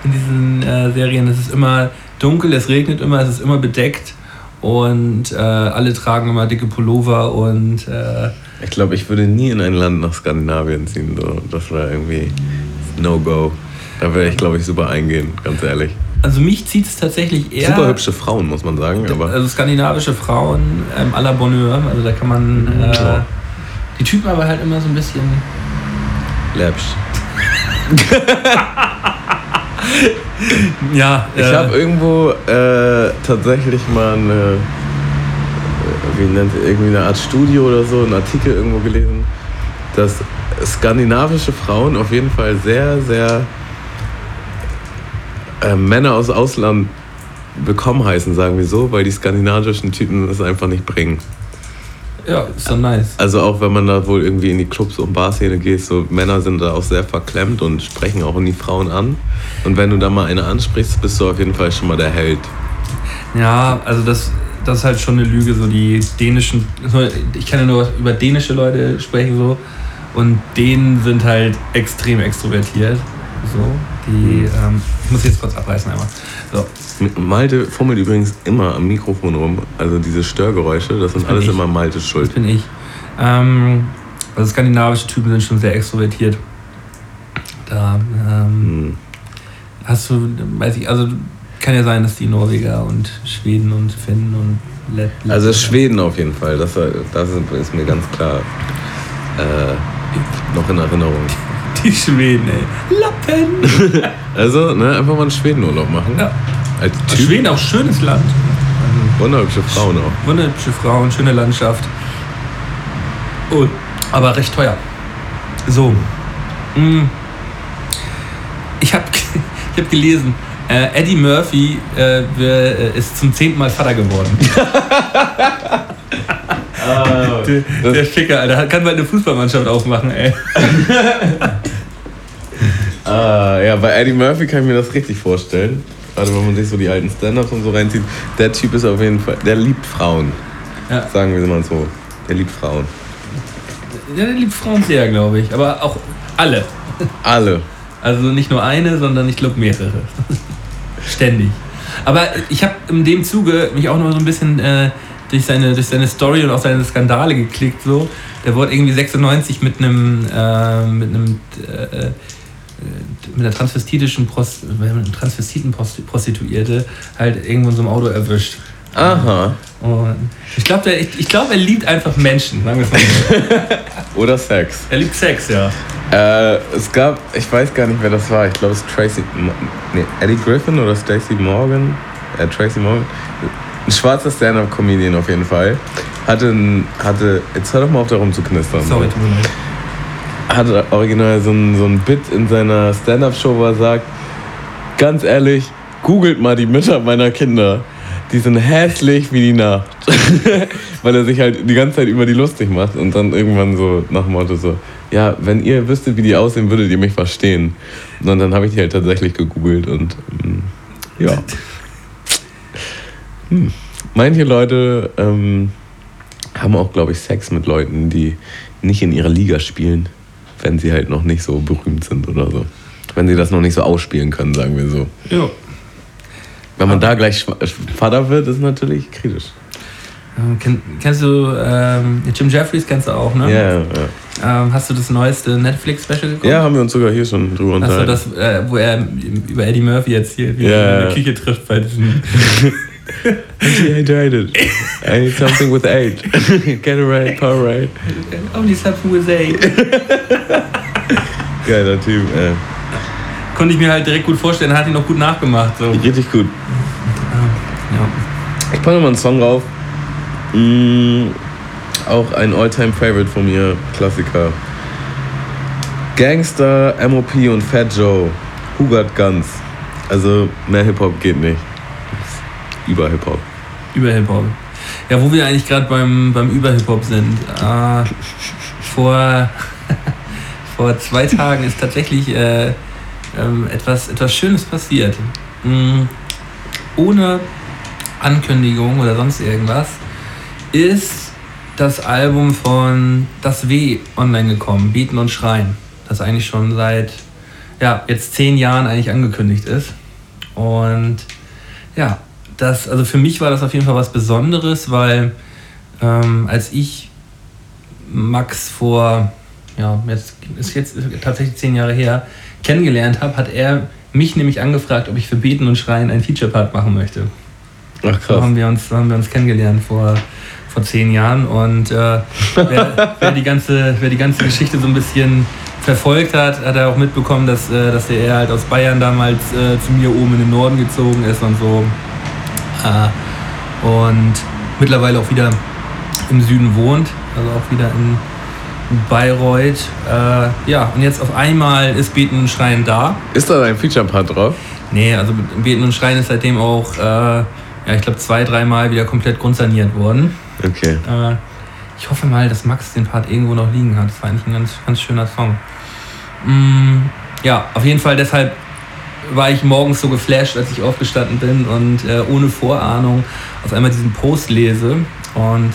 in diesen äh, Serien. Es ist immer dunkel, es regnet immer, es ist immer bedeckt und äh, alle tragen immer dicke Pullover und äh, Ich glaube, ich würde nie in ein Land nach Skandinavien ziehen. So. Das wäre irgendwie No-Go. Da würde ich, glaube ich, super eingehen, ganz ehrlich. also mich zieht es tatsächlich eher. Super hübsche Frauen, muss man sagen. Aber Also skandinavische Frauen ähm, à la Bonheur, also da kann man äh, Ja. die Typen aber halt immer so ein bisschen. läppsch. Ja, Ich äh, habe irgendwo äh, tatsächlich mal eine, äh, wie nennt irgendwie eine Art Studie oder so, einen Artikel irgendwo gelesen, dass skandinavische Frauen auf jeden Fall sehr, sehr äh, Männer aus Ausland willkommen heißen, sagen wir so, weil die skandinavischen Typen das einfach nicht bringen. ja, ist doch nice. Also auch wenn man da wohl irgendwie in die Clubs und Barszene geht, so Männer sind da auch sehr verklemmt und sprechen auch die Frauen an. Und wenn du da mal eine ansprichst, bist du auf jeden Fall schon mal der Held. Ja, also das, das ist halt schon eine Lüge, so die dänischen, ich kann ja nur über dänische Leute sprechen so und denen sind halt extrem extrovertiert, so. Die, ähm, ich muss jetzt kurz abreißen einmal. So, Malte fummelt übrigens immer am Mikrofon rum. Also diese Störgeräusche, das sind alles ich. immer Maltes das Schuld. bin ich. Ähm, also skandinavische Typen sind schon sehr extrovertiert. Da ähm, Hm. hast du, weiß ich, also kann ja sein, dass die Norweger und Schweden und Finnen und Let Also Schweden auf jeden Fall, das, das ist mir ganz klar äh, noch in Erinnerung. Die Schweden, ey. Lappen! Also, ne, einfach mal einen Schwedenurlaub machen. Ja. Als Typ. Schweden auch schönes Land. Wunderhübsche Frauen auch. Wunderhübsche Frauen, schöne Landschaft. Oh, aber recht teuer. So. Mm. Ich habe ich hab gelesen, äh, Eddie Murphy äh, äh, ist zum zehnten Mal Vater geworden. der, der Ficker, Alter. Kann bald eine Fußballmannschaft aufmachen, ey. Ah, ja, bei Eddie Murphy kann ich mir das richtig vorstellen. Gerade wenn man sich so die alten Stand-Ups und so reinzieht. Der Typ ist auf jeden Fall, der liebt Frauen. Ja. Sagen wir mal so. Der liebt Frauen. Ja, der liebt Frauen sehr, glaube ich. Aber auch alle. Alle. Also nicht nur eine, sondern ich glaube mehrere. Ständig. Aber ich habe in dem Zuge mich auch noch so ein bisschen äh, durch, seine, durch seine Story und auch seine Skandale geklickt. So. Der wurde irgendwie 96 mit einem äh, mit einem äh, äh, mit einer transvestitischen Prost, mit einem transvestiten Prost- Prostituierte halt irgendwo in so einem Auto erwischt. Aha. Und ich glaube, ich, ich glaub, er liebt einfach Menschen. Sagen wir es mal so. Oder Sex. er liebt Sex, ja. Äh, es gab, ich weiß gar nicht, wer das war. Ich glaube, es ist Tracy. Nee, Eddie Griffin oder Stacey Morgan. Äh, Tracy Morgan. Ein schwarzer Stand-Up-Comedian auf jeden Fall. Hatte, ein, hatte. Jetzt hör doch mal auf, da rumzuknistern. Sorry, tut mir leid. hatte original so ein, so ein Bit in seiner Stand-Up-Show, wo er sagt, ganz ehrlich, googelt mal die Mütter meiner Kinder. Die sind hässlich wie die Nacht. Weil er sich halt die ganze Zeit über die lustig macht und dann irgendwann so nach dem Motto so, ja, wenn ihr wüsstet, wie die aussehen, würdet ihr mich verstehen. Und dann habe ich die halt tatsächlich gegoogelt und ähm, ja. Hm. Manche Leute ähm, haben auch, glaube ich, Sex mit Leuten, die nicht in ihrer Liga spielen, wenn sie halt noch nicht so berühmt sind oder so. Wenn sie das noch nicht so ausspielen können, sagen wir so. Ja. Wenn man da gleich Schwa- Vater wird, ist natürlich kritisch. Ähm, kenn, kennst du ähm, Jim Jeffries kennst du auch, ne? ja, ja. Ähm, hast du das neueste Netflix-Special geguckt? Ja, haben wir uns sogar hier schon drüber Hast du unterhalten. das, äh, wo er über Eddie Murphy jetzt hier Ja, in der. Küche trifft bei diesem. Dehydrated. I need something with eight. Get it right, Powerade. Only something with eight. Geiler Typ, ey. Konnte ich mir halt direkt gut vorstellen, hat ihn noch gut nachgemacht. So. Richtig gut. Ja. Ich packe mal einen Song drauf. Mm, auch ein All-Time-Favorite von mir, Klassiker. Gangster, MOP und Fat Joe. Who Got Guns. Also mehr Hip-Hop geht nicht. Über Hip-Hop. Über Hip-Hop. Ja, wo wir eigentlich gerade beim, beim Über-Hip-Hop sind. Äh, vor, vor zwei Tagen ist tatsächlich äh, ähm, etwas, etwas Schönes passiert. Mm, ohne Ankündigung oder sonst irgendwas ist das Album von Das W online gekommen, Beten und Schreien. Das eigentlich schon seit ja, jetzt zehn Jahren eigentlich angekündigt ist. Und ja, das, also für mich war das auf jeden Fall was Besonderes, weil ähm, als ich Max vor, ja, jetzt ist jetzt tatsächlich zehn Jahre her, kennengelernt habe, hat er mich nämlich angefragt, ob ich für Beten und Schreien einen Feature-Part machen möchte. Ach So krass. haben wir uns, so haben wir uns kennengelernt vor, vor zehn Jahren. Und äh, wer, wer, die ganze, wer die ganze Geschichte so ein bisschen verfolgt hat, hat er auch mitbekommen, dass, äh, dass der er halt aus Bayern damals äh, zu mir oben in den Norden gezogen ist und so. Äh, und mittlerweile auch wieder im Süden wohnt, also auch wieder in Bayreuth. Äh, ja, und jetzt auf einmal ist Beten und Schreien da. Ist da ein Feature-Part drauf? Nee, also Beten und Schreien ist seitdem auch, äh, ja, ich glaube, zwei, dreimal wieder komplett grundsaniert worden. Okay. Äh, ich hoffe mal, dass Max den Part irgendwo noch liegen hat. Das war eigentlich ein ganz, ganz schöner Song. Mm, ja, auf jeden Fall deshalb war ich morgens so geflasht, als ich aufgestanden bin und äh, ohne Vorahnung auf einmal diesen Post lese und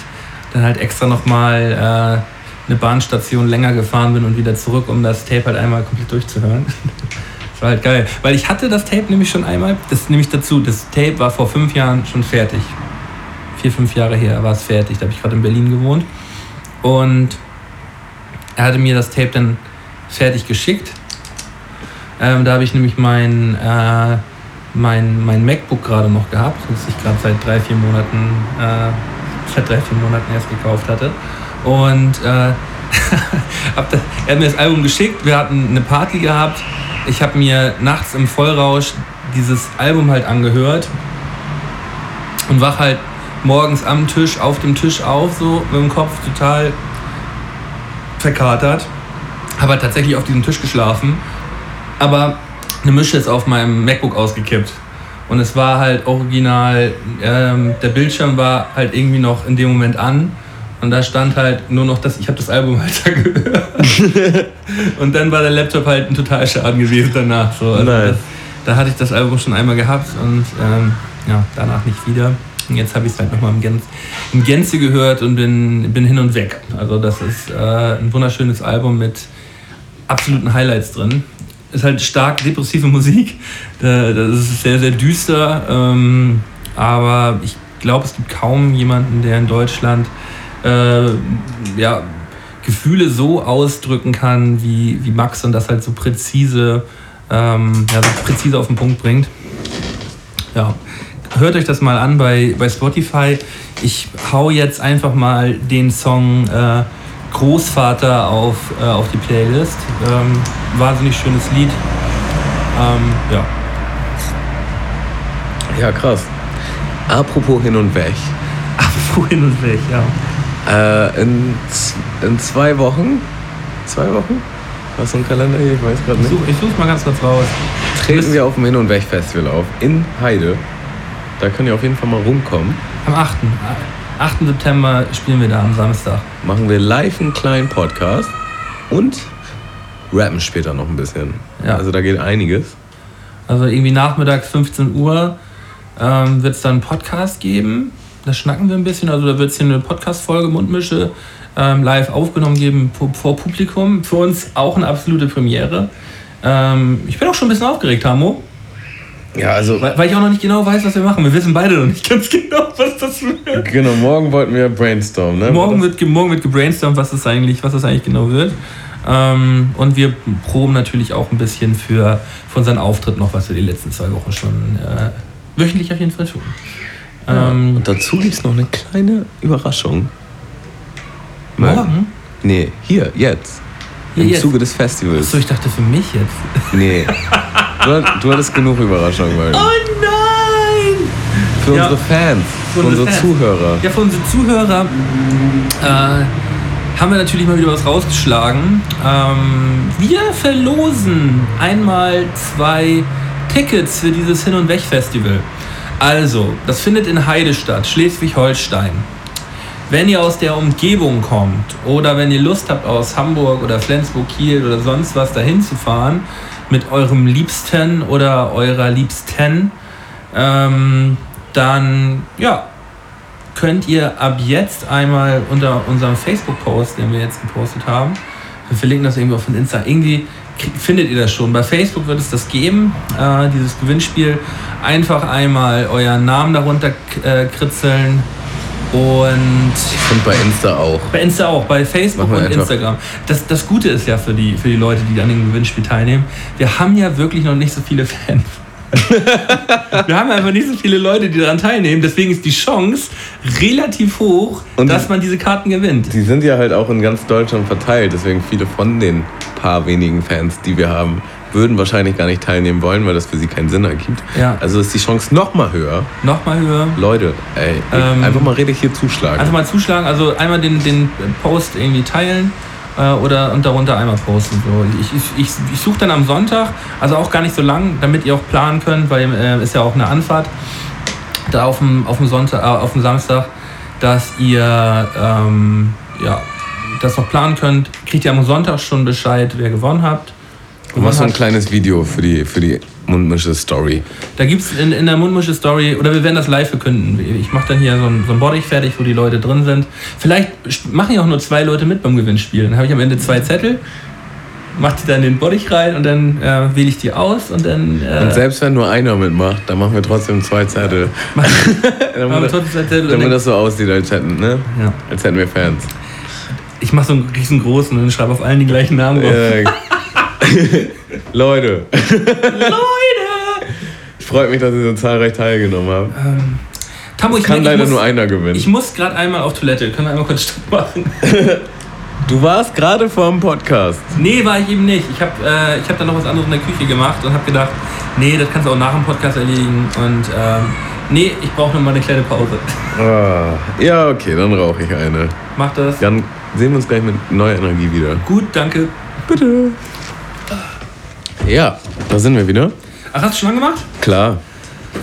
dann halt extra nochmal äh, eine Bahnstation länger gefahren bin und wieder zurück, um das Tape halt einmal komplett durchzuhören. Das war halt geil. Weil ich hatte das Tape nämlich schon einmal. Das ist nämlich dazu, das Tape war vor fünf Jahren schon fertig. Vier, fünf Jahre her war es fertig. Da habe ich gerade in Berlin gewohnt. Und er hatte mir das Tape dann fertig geschickt. Ähm, da habe ich nämlich mein, äh, mein, mein MacBook gerade noch gehabt, das ich gerade seit drei, vier Monaten, äh, seit drei, vier Monaten erst gekauft hatte. Und äh, hab da, er hat mir das Album geschickt, wir hatten eine Party gehabt. Ich habe mir nachts im Vollrausch dieses Album halt angehört und wach halt morgens am Tisch, auf dem Tisch auf, so mit dem Kopf total verkatert. Habe halt tatsächlich auf diesem Tisch geschlafen, aber eine Mische ist auf meinem MacBook ausgekippt. Und es war halt original, ähm, der Bildschirm war halt irgendwie noch in dem Moment an. Und da stand halt nur noch das, ich habe das Album halt da gehört. und dann war der Laptop halt ein Totalschaden gewesen danach. So. Also Nice. das, da hatte ich das Album schon einmal gehabt und ähm, ja, danach nicht wieder. Und jetzt habe ich es halt nochmal im, Gänze, im Gänze gehört und bin, bin hin und weg. Also das ist äh, ein wunderschönes Album mit absoluten Highlights drin. Ist halt stark depressive Musik. Da- Das ist sehr, sehr düster. Ähm, aber ich glaube, es gibt kaum jemanden, der in Deutschland äh, ja, Gefühle so ausdrücken kann wie, wie Max und das halt so präzise, ähm, ja, so präzise auf den Punkt bringt. Ja, hört euch das mal an bei, bei Spotify. Ich hau jetzt einfach mal den Song äh, Großvater auf, äh, auf die Playlist. Ähm, wahnsinnig schönes Lied. Ähm, ja. Ja, krass. Apropos hin und weg. Apropos hin und weg, ja. Äh, in, in zwei Wochen, zwei Wochen? Hast du einen Kalender hier? Ich weiß gerade Ich nicht. suche ich such's mal ganz kurz raus. Treten wir auf dem Hin und Weg Festival auf in Heide. Da könnt ihr auf jeden Fall mal rumkommen. Am 8. 8. September spielen wir da am Samstag. Machen wir live einen kleinen Podcast und rappen später noch ein bisschen. Ja. Also da geht einiges. Also irgendwie nachmittags 15 Uhr ähm, wird es dann einen Podcast geben. Da schnacken wir ein bisschen. Also da wird es hier eine Podcast-Folge Mundmische ähm, live aufgenommen geben vor, Publikum. Für uns auch eine absolute Premiere. Ähm, ich bin auch schon ein bisschen aufgeregt, Hamo. Ja, also Weil, weil ich auch noch nicht genau weiß, was wir machen. Wir wissen beide noch nicht ganz genau, was das wird. genau, morgen wollten wir brainstormen, ne? Morgen wird, ge- morgen wird gebrainstormt, was das eigentlich, was das eigentlich genau wird. Ähm, und wir proben natürlich auch ein bisschen für, für unseren Auftritt noch, was wir die letzten zwei Wochen schon äh, wöchentlich auf jeden Fall tun. Ähm, Und dazu gibt es noch eine kleine Überraschung. morgen? Nee, hier, jetzt. Hier, Im jetzt? Zuge des Festivals. Achso, ich dachte für mich jetzt. Nee. Du, du hattest genug Überraschungen, weil Oh nein! Für Ja. unsere Fans, für Für unsere unsere Fans. Zuhörer. Ja, für unsere Zuhörer äh, haben wir natürlich mal wieder was rausgeschlagen. Ähm, wir verlosen einmal zwei Tickets für dieses Hin- und Weg-Festival. Also, das findet in Heide statt, Schleswig-Holstein. Wenn ihr aus der Umgebung kommt oder wenn ihr Lust habt, aus Hamburg oder Flensburg, Kiel oder sonst was dahin zu fahren, mit eurem Liebsten oder eurer Liebsten, ähm, dann ja, könnt ihr ab jetzt einmal unter unserem Facebook-Post, den wir jetzt gepostet haben, wir verlinken das irgendwie auf den Insta, irgendwie findet ihr das schon. Bei Facebook wird es das geben, äh, dieses Gewinnspiel. Einfach einmal euren Namen darunter äh, kritzeln und Und bei Insta auch. bei Insta auch, bei Facebook und. Instagram. Das, das Gute ist ja für die, für die Leute, die an dem Gewinnspiel teilnehmen, wir haben ja wirklich noch nicht so viele Fans. wir haben einfach nicht so viele Leute, die daran teilnehmen. Deswegen ist die Chance relativ hoch, Und dass man diese Karten gewinnt. Die sind ja halt auch in ganz Deutschland verteilt, deswegen viele von den paar wenigen Fans, die wir haben, würden wahrscheinlich gar nicht teilnehmen wollen, weil das für sie keinen Sinn ergibt. Ja. Also ist die Chance noch mal höher. Nochmal höher. Leute, ey, Ähm, einfach mal richtig hier zuschlagen. Einfach mal zuschlagen, also einmal den, den Post irgendwie teilen äh, oder und darunter einmal posten. So. Ich, ich, ich, ich suche dann am Sonntag, also auch gar nicht so lang, damit ihr auch planen könnt, weil äh, ist ja auch eine Anfahrt da auf dem, auf dem Sonntag, äh, auf dem Samstag, dass ihr ähm, ja, das noch planen könnt. Kriegt ihr am Sonntag schon Bescheid, wer gewonnen habt. Du machst so ein kleines Video für die, für die Mundmische Story. Da gibt es in, in der Mundmische Story, oder wir werden das live verkünden. Ich mache dann hier so ein, so ein Bodding fertig, wo die Leute drin sind. Vielleicht machen ja auch nur zwei Leute mit beim Gewinnspiel. Dann habe ich am Ende zwei Zettel mach die dann in den Bottich rein und dann äh, wähle ich die aus und dann. Äh, Und selbst wenn nur einer mitmacht, dann machen wir trotzdem zwei Zettel. machen wir trotzdem zwei Zettel damit dann- das so aussieht, als hätten, ne? Ja. Als hätten wir Fans. ich mache so einen riesengroßen und schreibe auf allen die gleichen Namen drauf. Äh, Leute, Leute! freut mich, dass ihr so zahlreich teilgenommen habt. Tambo, ich, Kann leider muss, nur einer gewinnen. ich muss gerade einmal auf Toilette. Können wir einmal kurz Stopp machen? Du warst gerade vor dem Podcast. Nee, war ich eben nicht. Ich habe äh, ich hab dann noch was anderes in der Küche gemacht und habe gedacht, nee, das kannst du auch nach dem Podcast erledigen. Und ähm, nee, ich brauche noch mal eine kleine Pause. Ah, ja, okay, dann rauche ich eine. Mach das. Dann sehen wir uns gleich mit neuer Energie wieder. Gut, danke. Bitte. Ja, da sind wir wieder. Ach, hast du schon angemacht? Klar.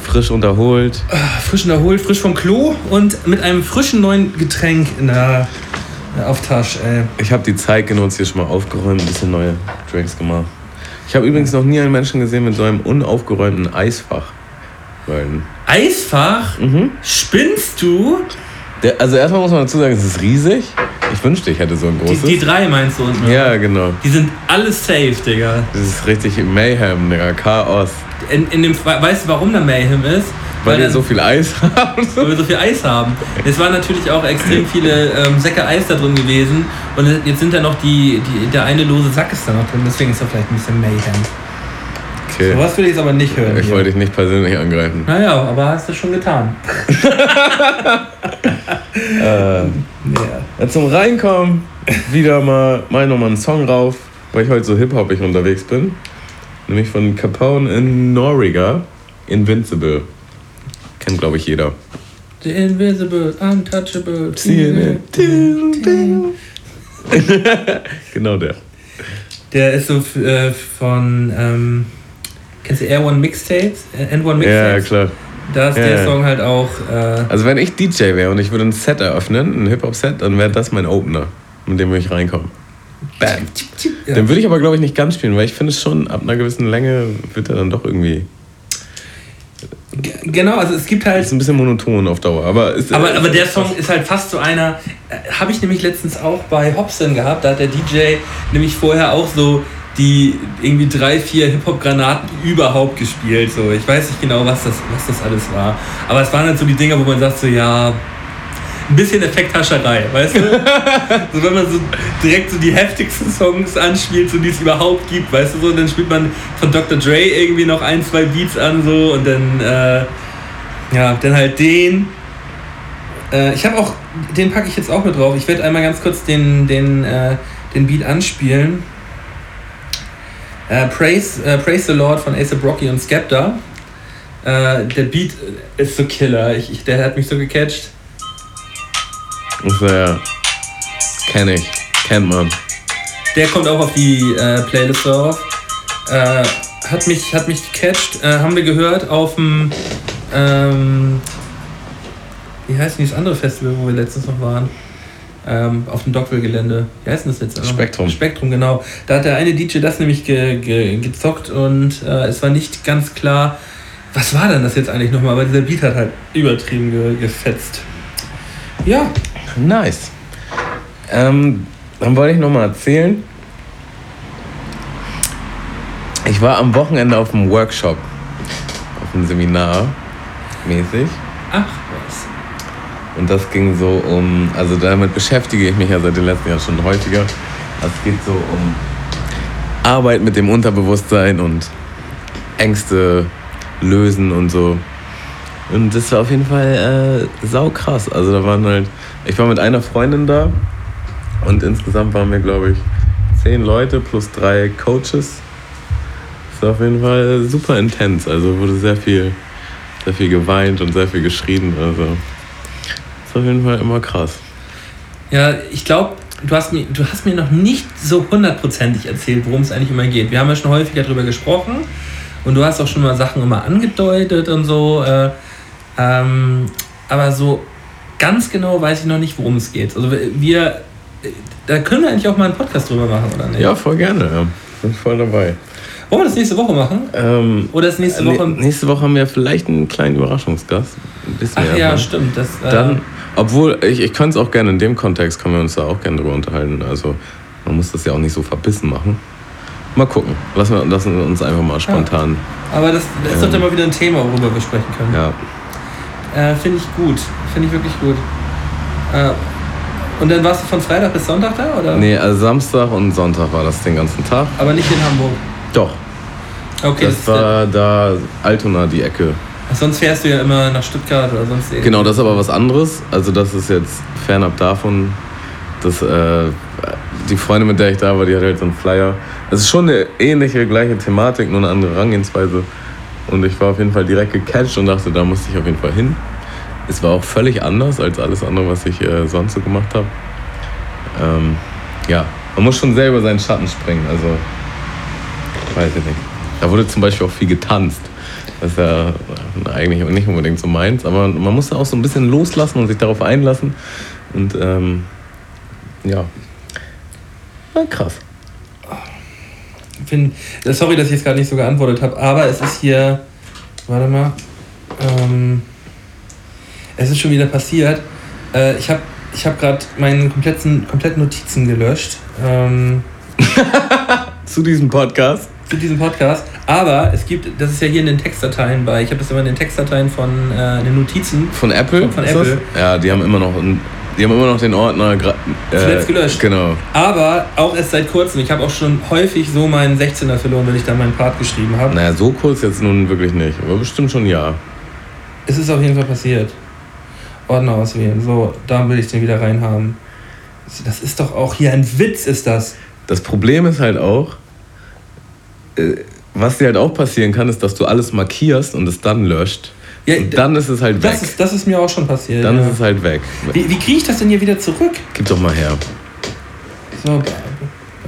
Frisch unterholt. Frisch erholt, frisch vom Klo und mit einem frischen neuen Getränk in der, auf Tasche. Ey. Ich habe die Zeit genutzt, hier schon mal aufgeräumt, ein bisschen neue Drinks gemacht. Ich habe übrigens noch nie einen Menschen gesehen mit so einem unaufgeräumten Eisfach. Weil, Eisfach? Mhm. Spinnst du? der, also erstmal muss man dazu sagen, es ist riesig. Ich wünschte, ich hätte so ein Die, großes. die drei meinst du unten? ja, genau. Die sind alles safe, Digga. Das ist richtig Mayhem, Digga. Chaos. In, in dem, weißt du, warum da Mayhem ist? Weil wir dann- so viel Eis haben. weil wir so viel Eis haben. Es waren natürlich auch extrem viele ähm, Säcke Eis da drin gewesen. Und jetzt sind da noch die, die, der eine lose Sack ist da noch drin. Deswegen ist da vielleicht ein bisschen Mayhem. Okay. Sowas will ich jetzt aber nicht hören. Ich hier. wollte dich nicht persönlich angreifen. Naja, aber hast du schon getan. Äh, Ja, zum Reinkommen wieder mal mal nochmal einen Song rauf, weil ich heute so hip-hopig unterwegs bin. Nämlich von Capone in Noriga, Invincible. Kennt, glaube ich, jeder. The Invisible, Untouchable. genau der. Der ist so äh, von. Ähm, kennst du Air One Mixtapes? Äh, N1 Ja, Mixtapes? klar. Da ist Ja, der ja. Song halt auch. Äh, Also wenn ich DJ wäre und ich würde ein Set eröffnen, ein Hip-Hop-Set, dann wäre das mein Opener, mit dem würde ich reinkommen. Bam. ja. Den würde ich aber, glaube ich, nicht ganz spielen, weil ich finde es schon, ab einer gewissen Länge wird er dann doch irgendwie... G- Genau, also es gibt halt. Ist ein bisschen monoton auf Dauer, aber... Ist, Aber, aber der Song ist halt fast so einer, äh, habe ich nämlich letztens auch bei Hobson gehabt, da hat der DJ nämlich vorher auch so die irgendwie drei, vier Hip-Hop-Granaten überhaupt gespielt. So. Ich weiß nicht genau, was das, was das alles war. Aber es waren halt so die Dinger, wo man sagt so, ja, ein bisschen Effekthascherei, weißt du? so, wenn man so direkt so die heftigsten Songs anspielt, so die es überhaupt gibt, weißt du so, und dann spielt man von Dr. Dre irgendwie noch ein, zwei Beats an so und dann, äh, ja, dann halt den. Äh, ich habe auch, den packe ich jetzt auch mit drauf. Ich werde einmal ganz kurz den, den, äh, den Beat anspielen. Äh, Praise, äh, Praise the Lord von Ace Rocky und Skepta. Äh, der Beat ist so killer. Ich, ich, der hat mich so gecatcht. Ist ja... Kenn ich. Kennt man. Der kommt auch auf die äh, Playlist drauf. Äh, hat mich, hat mich gecatcht. Äh, haben wir gehört auf dem. Ähm, wie heißt denn dieses andere Festival, wo wir letztens noch waren? Ähm, auf dem Dockville-Gelände. Wie heißt denn das jetzt? Spektrum. Spektrum, genau. Da hat der eine DJ das nämlich ge, ge, gezockt und äh, es war nicht ganz klar, was war denn das jetzt eigentlich nochmal, weil dieser Beat hat halt übertrieben ge, gefetzt. Ja, Nice. Ähm, dann wollte ich noch mal erzählen. Ich war am Wochenende auf einem Workshop, auf einem Seminar mäßig. ach. Und das ging so um, also damit beschäftige ich mich ja seit den letzten Jahren schon häufiger. Es geht so um Arbeit mit dem Unterbewusstsein und Ängste lösen und so. Und das war auf jeden Fall äh, sau krass. Also da waren halt, ich war mit einer Freundin da und insgesamt waren wir, glaube ich, zehn Leute plus drei Coaches. Das war auf jeden Fall super intens. Also wurde sehr viel, sehr viel geweint und sehr viel geschrien. Also ist auf jeden Fall immer krass. Ja, ich glaube, du, hast mir- du hast mir noch nicht so hundertprozentig erzählt, worum es eigentlich immer geht. Wir haben ja schon häufiger darüber gesprochen und du hast auch schon mal Sachen immer angedeutet und so. Äh, ähm, aber so ganz genau weiß ich noch nicht, worum es geht. Also wir, äh, da können wir eigentlich auch mal einen Podcast drüber machen, oder nicht? Ja, voll gerne. Ja. Bin voll dabei. Wollen wir das nächste Woche machen? Ähm, Oder ist nächste nä- Woche... nächste Woche haben wir vielleicht einen kleinen Überraschungsgast. Ein Ach ja, stimmt. Das, äh, Dann, obwohl, ich, ich könnte es auch gerne in dem Kontext, können wir uns da auch gerne drüber unterhalten. Also, man muss das ja auch nicht so verbissen machen. Mal gucken. Lassen wir, lassen wir uns einfach mal spontan. Aber das, das ist doch dann mal wieder ein Thema, worüber wir sprechen können. Ja. Äh, Finde ich gut. Finde ich wirklich gut. Äh, und dann warst du von Freitag bis Sonntag da, oder? Nee, also Samstag und Sonntag war das den ganzen Tag. Aber nicht in Hamburg. Doch. Okay, das ist war da Altona, die Ecke. Sonst fährst du ja immer nach Stuttgart oder sonst irgendwie. Genau, das ist aber was anderes. Also das ist jetzt fernab davon, dass äh, die Freundin, mit der ich da war, die hat halt so einen Flyer. Es ist schon eine ähnliche, gleiche Thematik, nur eine andere Herangehensweise. Und ich war auf jeden Fall direkt gecatcht und dachte, da musste ich auf jeden Fall hin. Es war auch völlig anders als alles andere, was ich äh, sonst so gemacht habe. Ähm, ja, man muss schon selber seinen Schatten springen. Also, weiß ich nicht. Da wurde zum Beispiel auch viel getanzt. Das ist ja eigentlich nicht unbedingt so meins, aber man muss da auch so ein bisschen loslassen und sich darauf einlassen. Und ähm, ja. ja, krass. Find, äh, sorry, dass ich jetzt gerade nicht so geantwortet habe, aber es ist hier. Warte mal. Ähm, es ist schon wieder passiert. Äh, ich habe ich hab gerade meine kompletten, kompletten Notizen gelöscht ähm, Zu diesem Podcast. Zu diesem Podcast. Aber es gibt, das ist ja hier in den Textdateien bei, ich habe das immer in den Textdateien von äh, den Notizen. Von Apple? Von- ist das? Apple. Ja, die haben immer noch, einen- die haben immer noch den Ordner. Äh, Zuletzt gelöscht. Genau. Aber auch erst seit kurzem. Ich habe auch schon häufig so meinen 16er verloren, wenn ich da meinen Part geschrieben habe. Naja, so kurz jetzt nun wirklich nicht, aber bestimmt schon ja. Es ist auf jeden Fall passiert. Ordner auswählen. So, da will ich den wieder reinhaben. Das ist doch auch hier ein Witz, ist das. Das Problem ist halt auch, was dir halt auch passieren kann, ist, dass du alles markierst und es dann löscht. Ja, und dann ist es halt weg. Das ist, das ist mir auch schon passiert. dann ja. ist es halt weg. wie wie kriege ich das denn hier wieder zurück? Gib doch mal her. So, be-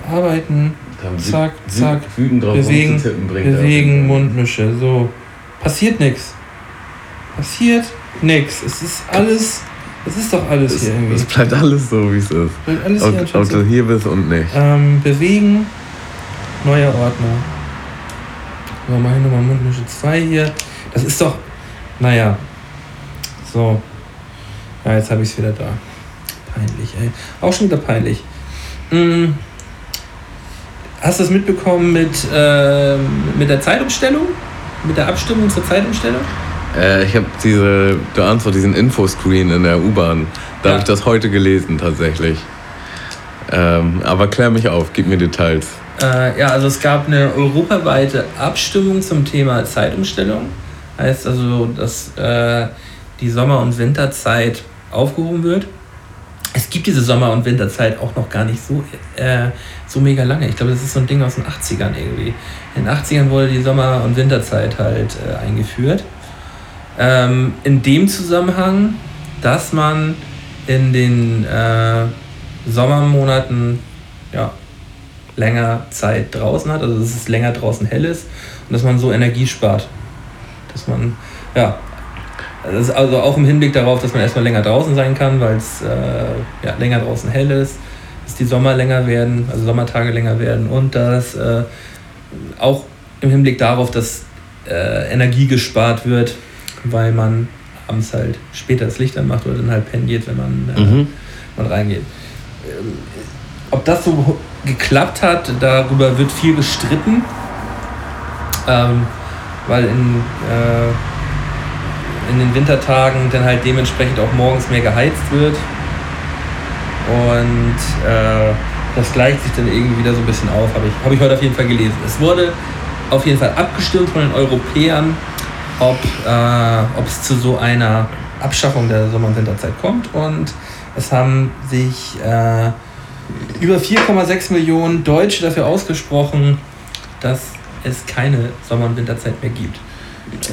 bearbeiten. Zack, zack. Wütend drauf Bewegen, er bewegen. Mundmische. So. Passiert nichts. Passiert nichts. Es ist alles. Es ist doch alles Es, hier irgendwie. es bleibt alles so, wie es ist. Bleibt alles hier Ob, anscheinend ob du hier bist und nicht. Ähm, bewegen. Neuer Ordner. So, mach ich nochmal Mundmische 2 hier. Das ist doch. Naja. So. Ja, jetzt habe ich es wieder da. Peinlich, ey. Auch schon wieder peinlich. Hm. Hast du das mitbekommen mit, ähm, mit der Zeitumstellung? Mit der Abstimmung zur Zeitumstellung? Äh, ich habe diese, du doch diesen Infoscreen in der U-Bahn. Da Ja. habe ich das heute gelesen, tatsächlich. Ähm, aber klär mich auf, gib mir Details. Äh, ja, also es gab eine europaweite Abstimmung zum Thema Zeitumstellung. Heißt also, dass äh, die Sommer- und Winterzeit aufgehoben wird. Es gibt diese Sommer- und Winterzeit auch noch gar nicht so, äh, so mega lange. Ich glaube, das ist so ein Ding aus den 80ern irgendwie. In den 80ern wurde die Sommer- und Winterzeit halt äh, eingeführt. Ähm, in dem Zusammenhang, dass man in den äh, Sommermonaten ja, länger Zeit draußen hat, also dass es länger draußen hell ist und dass man so Energie spart. Dass man, ja, also auch im Hinblick darauf, dass man erstmal länger draußen sein kann, weil es äh, ja, länger draußen hell ist, dass die Sommer länger werden, also Sommertage länger werden und dass äh, auch im Hinblick darauf, dass äh, Energie gespart wird, weil man abends halt später das Licht anmacht oder dann halt pennen geht, wenn man, äh, Mhm. man reingeht. Ähm, ob das so geklappt hat, darüber wird viel gestritten, ähm, weil in, äh, in den Wintertagen dann halt dementsprechend auch morgens mehr geheizt wird. Und äh, das gleicht sich dann irgendwie wieder so ein bisschen auf, habe ich, hab ich heute auf jeden Fall gelesen. Es wurde auf jeden Fall abgestimmt von den Europäern, ob, äh, es zu so einer Abschaffung der Sommer- und Winterzeit kommt. Und es haben sich äh, über 4,6 Millionen Deutsche dafür ausgesprochen, dass es keine Sommer- und Winterzeit mehr gibt.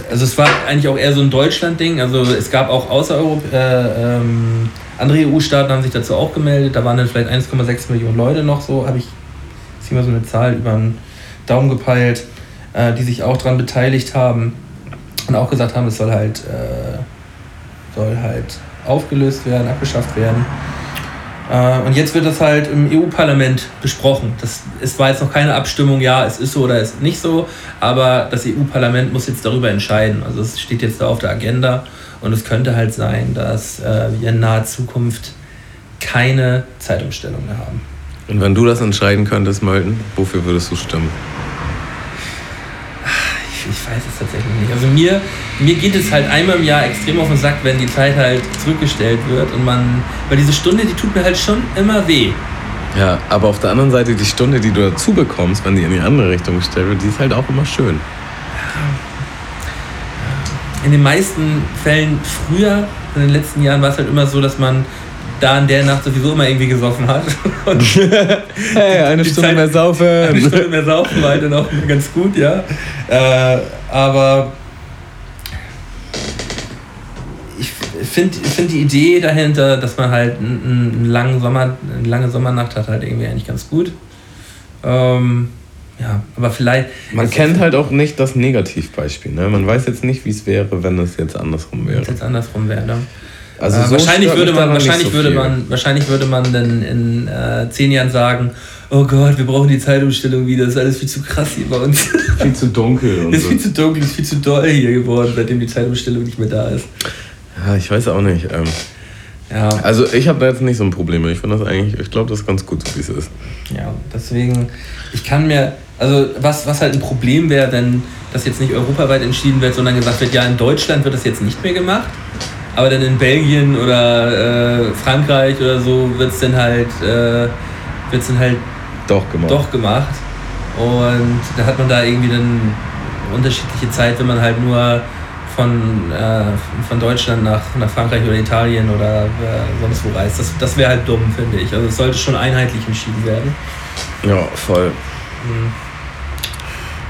Also es war eigentlich auch eher so ein Deutschland-Ding. Also es gab auch außer Europa, äh, ähm, andere EU-Staaten haben sich dazu auch gemeldet. Da waren dann vielleicht 1,6 Millionen Leute noch so, habe ich ist hier mal so eine Zahl über den Daumen gepeilt, äh, die sich auch daran beteiligt haben und auch gesagt haben, es soll halt, äh, soll halt aufgelöst werden, abgeschafft werden. Äh, und jetzt wird das halt im EU-Parlament besprochen. Das es war jetzt noch keine Abstimmung, ja, es ist so oder es ist nicht so, aber das EU-Parlament muss jetzt darüber entscheiden. Also es steht jetzt da auf der Agenda und es könnte halt sein, dass äh, wir in naher Zukunft keine Zeitumstellung mehr haben. Und wenn du das entscheiden könntest, Malten, wofür würdest du stimmen? Ich, weiß es tatsächlich nicht. Also mir, mir geht es halt einmal im Jahr extrem auf den Sack, wenn die Zeit halt zurückgestellt wird und man, weil diese Stunde, die tut mir halt schon immer weh. Ja, aber auf der anderen Seite die Stunde, die du dazu bekommst, wenn die in die andere Richtung gestellt wird, die ist halt auch immer schön. In den meisten Fällen früher, in den letzten Jahren war es halt immer so, dass man da in der Nacht sowieso immer irgendwie gesoffen hat. Und Hey, eine Stunde Zeit- mehr Eine saufen. Stunde mehr saufen war halt dann auch ganz gut, ja. Äh, aber ich finde find die Idee dahinter, dass man halt einen, einen langen Sommer, eine lange Sommernacht hat, halt irgendwie eigentlich ganz gut. Ähm, ja, aber vielleicht. Man kennt halt auch nicht das Negativbeispiel. Ne? Man weiß jetzt nicht, wie es wäre, wenn es jetzt andersrum Wenn es wäre. jetzt andersrum wäre. Also äh, so wahrscheinlich würde man, wahrscheinlich so würde viel. man, wahrscheinlich würde man dann in äh, zehn Jahren sagen, oh Gott, wir brauchen die Zeitumstellung wieder, das ist alles viel zu krass hier bei uns. viel zu dunkel ist so. viel zu dunkel, ist viel zu doll hier geworden, seitdem die Zeitumstellung nicht mehr da ist. Ja, ich weiß auch nicht. Ähm, Ja, also ich habe da jetzt nicht so ein Problem. Ich finde das eigentlich, ich glaube, das ist ganz gut, so wie es ist. ja, deswegen, ich kann mir, also was, was halt ein Problem wäre, wenn das jetzt nicht europaweit entschieden wird, sondern gesagt wird, ja, in Deutschland wird das jetzt nicht mehr gemacht, aber dann in Belgien oder äh, Frankreich oder so wird es dann halt, äh, wird's dann halt Doch, gemacht. doch gemacht. Und da hat man da irgendwie dann unterschiedliche Zeit, wenn man halt nur von, äh, von Deutschland nach, nach Frankreich oder Italien oder äh, sonst wo reist. Das, das wäre halt dumm, finde ich. Also es sollte schon einheitlich entschieden werden. Ja, voll.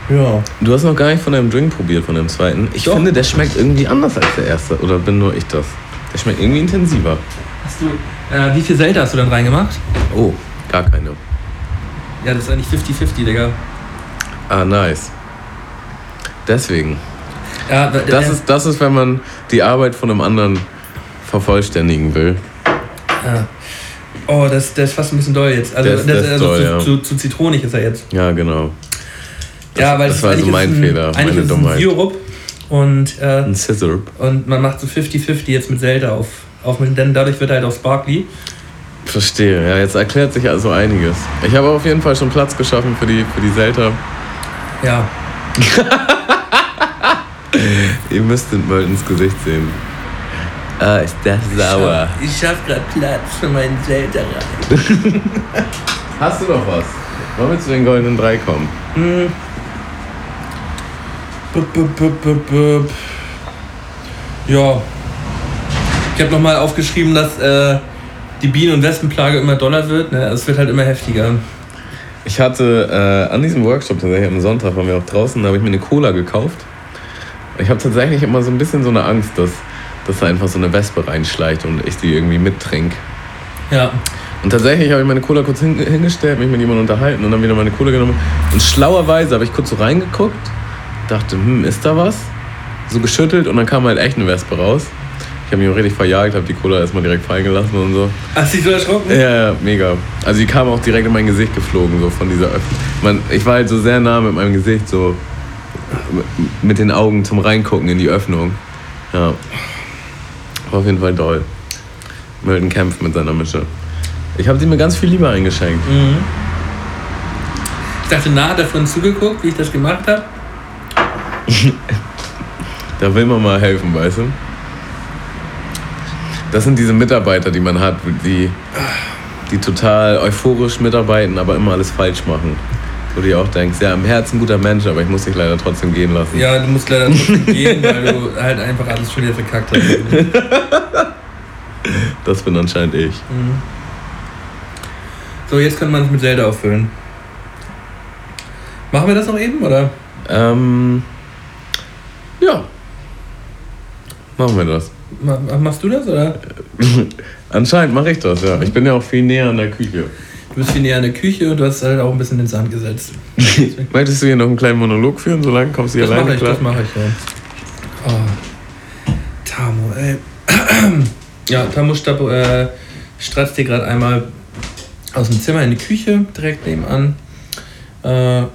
Ja. Du hast noch gar nicht von deinem Drink probiert, von dem zweiten. Ich Doch. finde, der schmeckt irgendwie anders als der erste. Oder bin nur ich das? Der schmeckt irgendwie intensiver. Hast du, äh, wie viel Zelda hast du dann reingemacht? Oh, gar keine. Ja, das ist eigentlich 50-50, Digga. Ah, nice. Deswegen. Ja, äh, Das ist, das ist, wenn man die Arbeit von einem anderen vervollständigen will. ja. Oh, das, das ist fast ein bisschen doll jetzt. Also, Der ist- das, der ist also doll, zu, ja. zu, zu zitronig ist er jetzt. Ja, genau. Ja, weil das es war also mein ein, Fehler, meine ist Dummheit. ein Syrup und, äh, Ein Scissor. und man macht so 50-50 jetzt mit Zelda auf, auf denn dadurch wird er halt auf Sparkly. Verstehe. Ja, jetzt erklärt sich also einiges. Ich habe auf jeden Fall schon Platz geschaffen für die, für die Zelta. Ja. Ihr müsstet mal ins Gesicht sehen. Ah, ist das sauer. Ich schaff gerade Platz für meinen Zelda rein. Hast du noch was? Wollen wir zu den goldenen drei kommen? Bup, Ja. Ich habe nochmal aufgeschrieben, dass äh, die Bienen- und Wespenplage immer doller wird. Ne? Es wird halt immer heftiger. Ich hatte äh, an diesem Workshop tatsächlich am Sonntag, waren wir auch draußen, da habe ich mir eine Cola gekauft. Ich habe tatsächlich immer so ein bisschen so eine Angst, dass, dass da einfach so eine Wespe reinschleicht und ich die irgendwie mittrinke. Ja. Und tatsächlich habe ich meine Cola kurz hin, hingestellt, mich mit jemandem unterhalten und dann wieder meine Cola genommen. Und schlauerweise habe ich kurz so reingeguckt, dachte, hm, ist da was? So geschüttelt und dann kam halt echt eine Wespe raus. Ich habe mich auch richtig verjagt, habe die Cola erstmal direkt fallen gelassen und so. Hast du dich so erschrocken? Ja, ja, mega. Also die kam auch direkt in mein Gesicht geflogen, so von dieser Öffnung. Man, ich war halt so sehr nah mit meinem Gesicht, so mit den Augen zum Reingucken in die Öffnung. Ja. War auf jeden Fall doll. Milton kämpft mit seiner Mische. Ich habe sie mir ganz viel lieber eingeschenkt. Mhm. Ich dachte, na, hat er vorhin zugeguckt, wie ich das gemacht habe? Da will man mal helfen, weißt du? Das sind diese Mitarbeiter, die man hat, die, die total euphorisch mitarbeiten, aber immer alles falsch machen. Wo du dir auch denkst, ja, im Herzen guter Mensch, aber ich muss dich leider trotzdem gehen lassen. Ja, du musst leider trotzdem gehen, weil du halt einfach alles schon wieder verkackt hast. Das bin anscheinend ich. So, jetzt kann man es mit Zelda auffüllen. Machen wir das noch eben, oder? Ähm, ja. Machen wir das. Ma- Machst du das, oder? Anscheinend mache ich das, ja. Ich bin ja auch viel näher an der Küche. Du bist viel näher an der Küche und du hast halt auch ein bisschen ins Sand gesetzt. Möchtest du hier noch einen kleinen Monolog führen, solange kommst du hier Das alleine ich, klar? das mache ich, ja. Oh. Tamo, ey. Ja, Tamo stab, äh, stratzt hier gerade einmal aus dem Zimmer in die Küche, direkt nebenan. Äh, ja,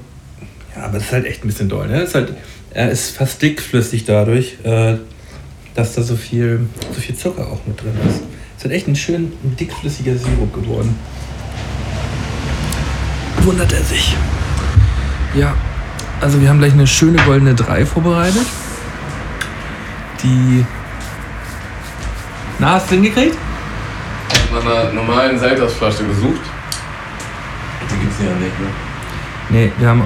aber es ist halt echt ein bisschen doll, ne? Es ist halt, er ist fast dickflüssig dadurch, äh, dass da so viel, so viel Zucker auch mit drin ist. Es ist halt echt ein schön dickflüssiger Sirup geworden. wundert er sich. Ja, also wir haben gleich eine schöne goldene 3 vorbereitet. Die. Na, hast du hingekriegt? Nach einer normalen Seltersflasche gesucht. Die gibt's ja nicht, ne? Nee, wir haben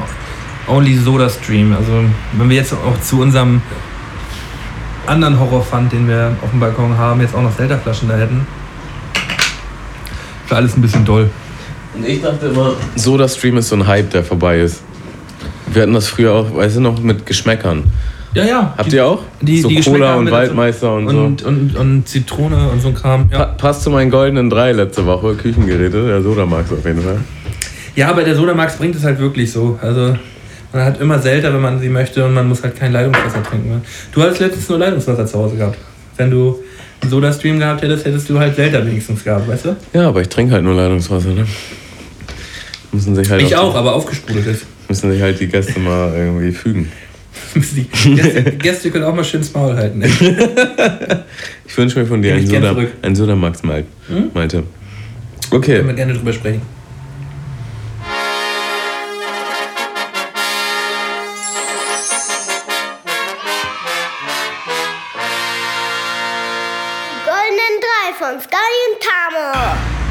Only Soda Stream. Also, wenn wir jetzt auch zu unserem anderen Horrorfund, den wir auf dem Balkon haben, jetzt auch noch Zelda-Flaschen da hätten, wäre alles ein bisschen doll. Und ich dachte immer, Soda Stream ist so ein Hype, der vorbei ist. Wir hatten das früher auch, weißt du noch, mit Geschmäckern. Ja, ja. Habt die, ihr auch? Die, so die Cola Geschmäcker und Waldmeister und, und, so. und, und Zitrone und so ein Kram. Pa Ja. passt zu meinen goldenen drei letzte Woche, Küchengeräte, der Sodamax auf jeden Fall. ja, aber der Sodamax bringt es halt wirklich so. Also, man hat immer Selter, wenn man sie möchte und man muss halt kein Leitungswasser trinken. Ne? Du hattest letztens nur Leitungswasser zu Hause gehabt. Wenn du einen Soda-Stream gehabt hättest, hättest du halt Selter wenigstens gehabt, weißt du? Ja, aber ich trinke halt nur Leitungswasser, ne? Müssen sich halt Ich auch die, aber aufgesprudelt ist. müssen sich halt die Gäste mal irgendwie fügen. Die Gäste, Gäste können auch mal schön ins Maul halten. Ne? Ich wünsche mir von dir einen Soda, einen Sodamax, Mal- Malte. Können Okay, wir gerne drüber sprechen.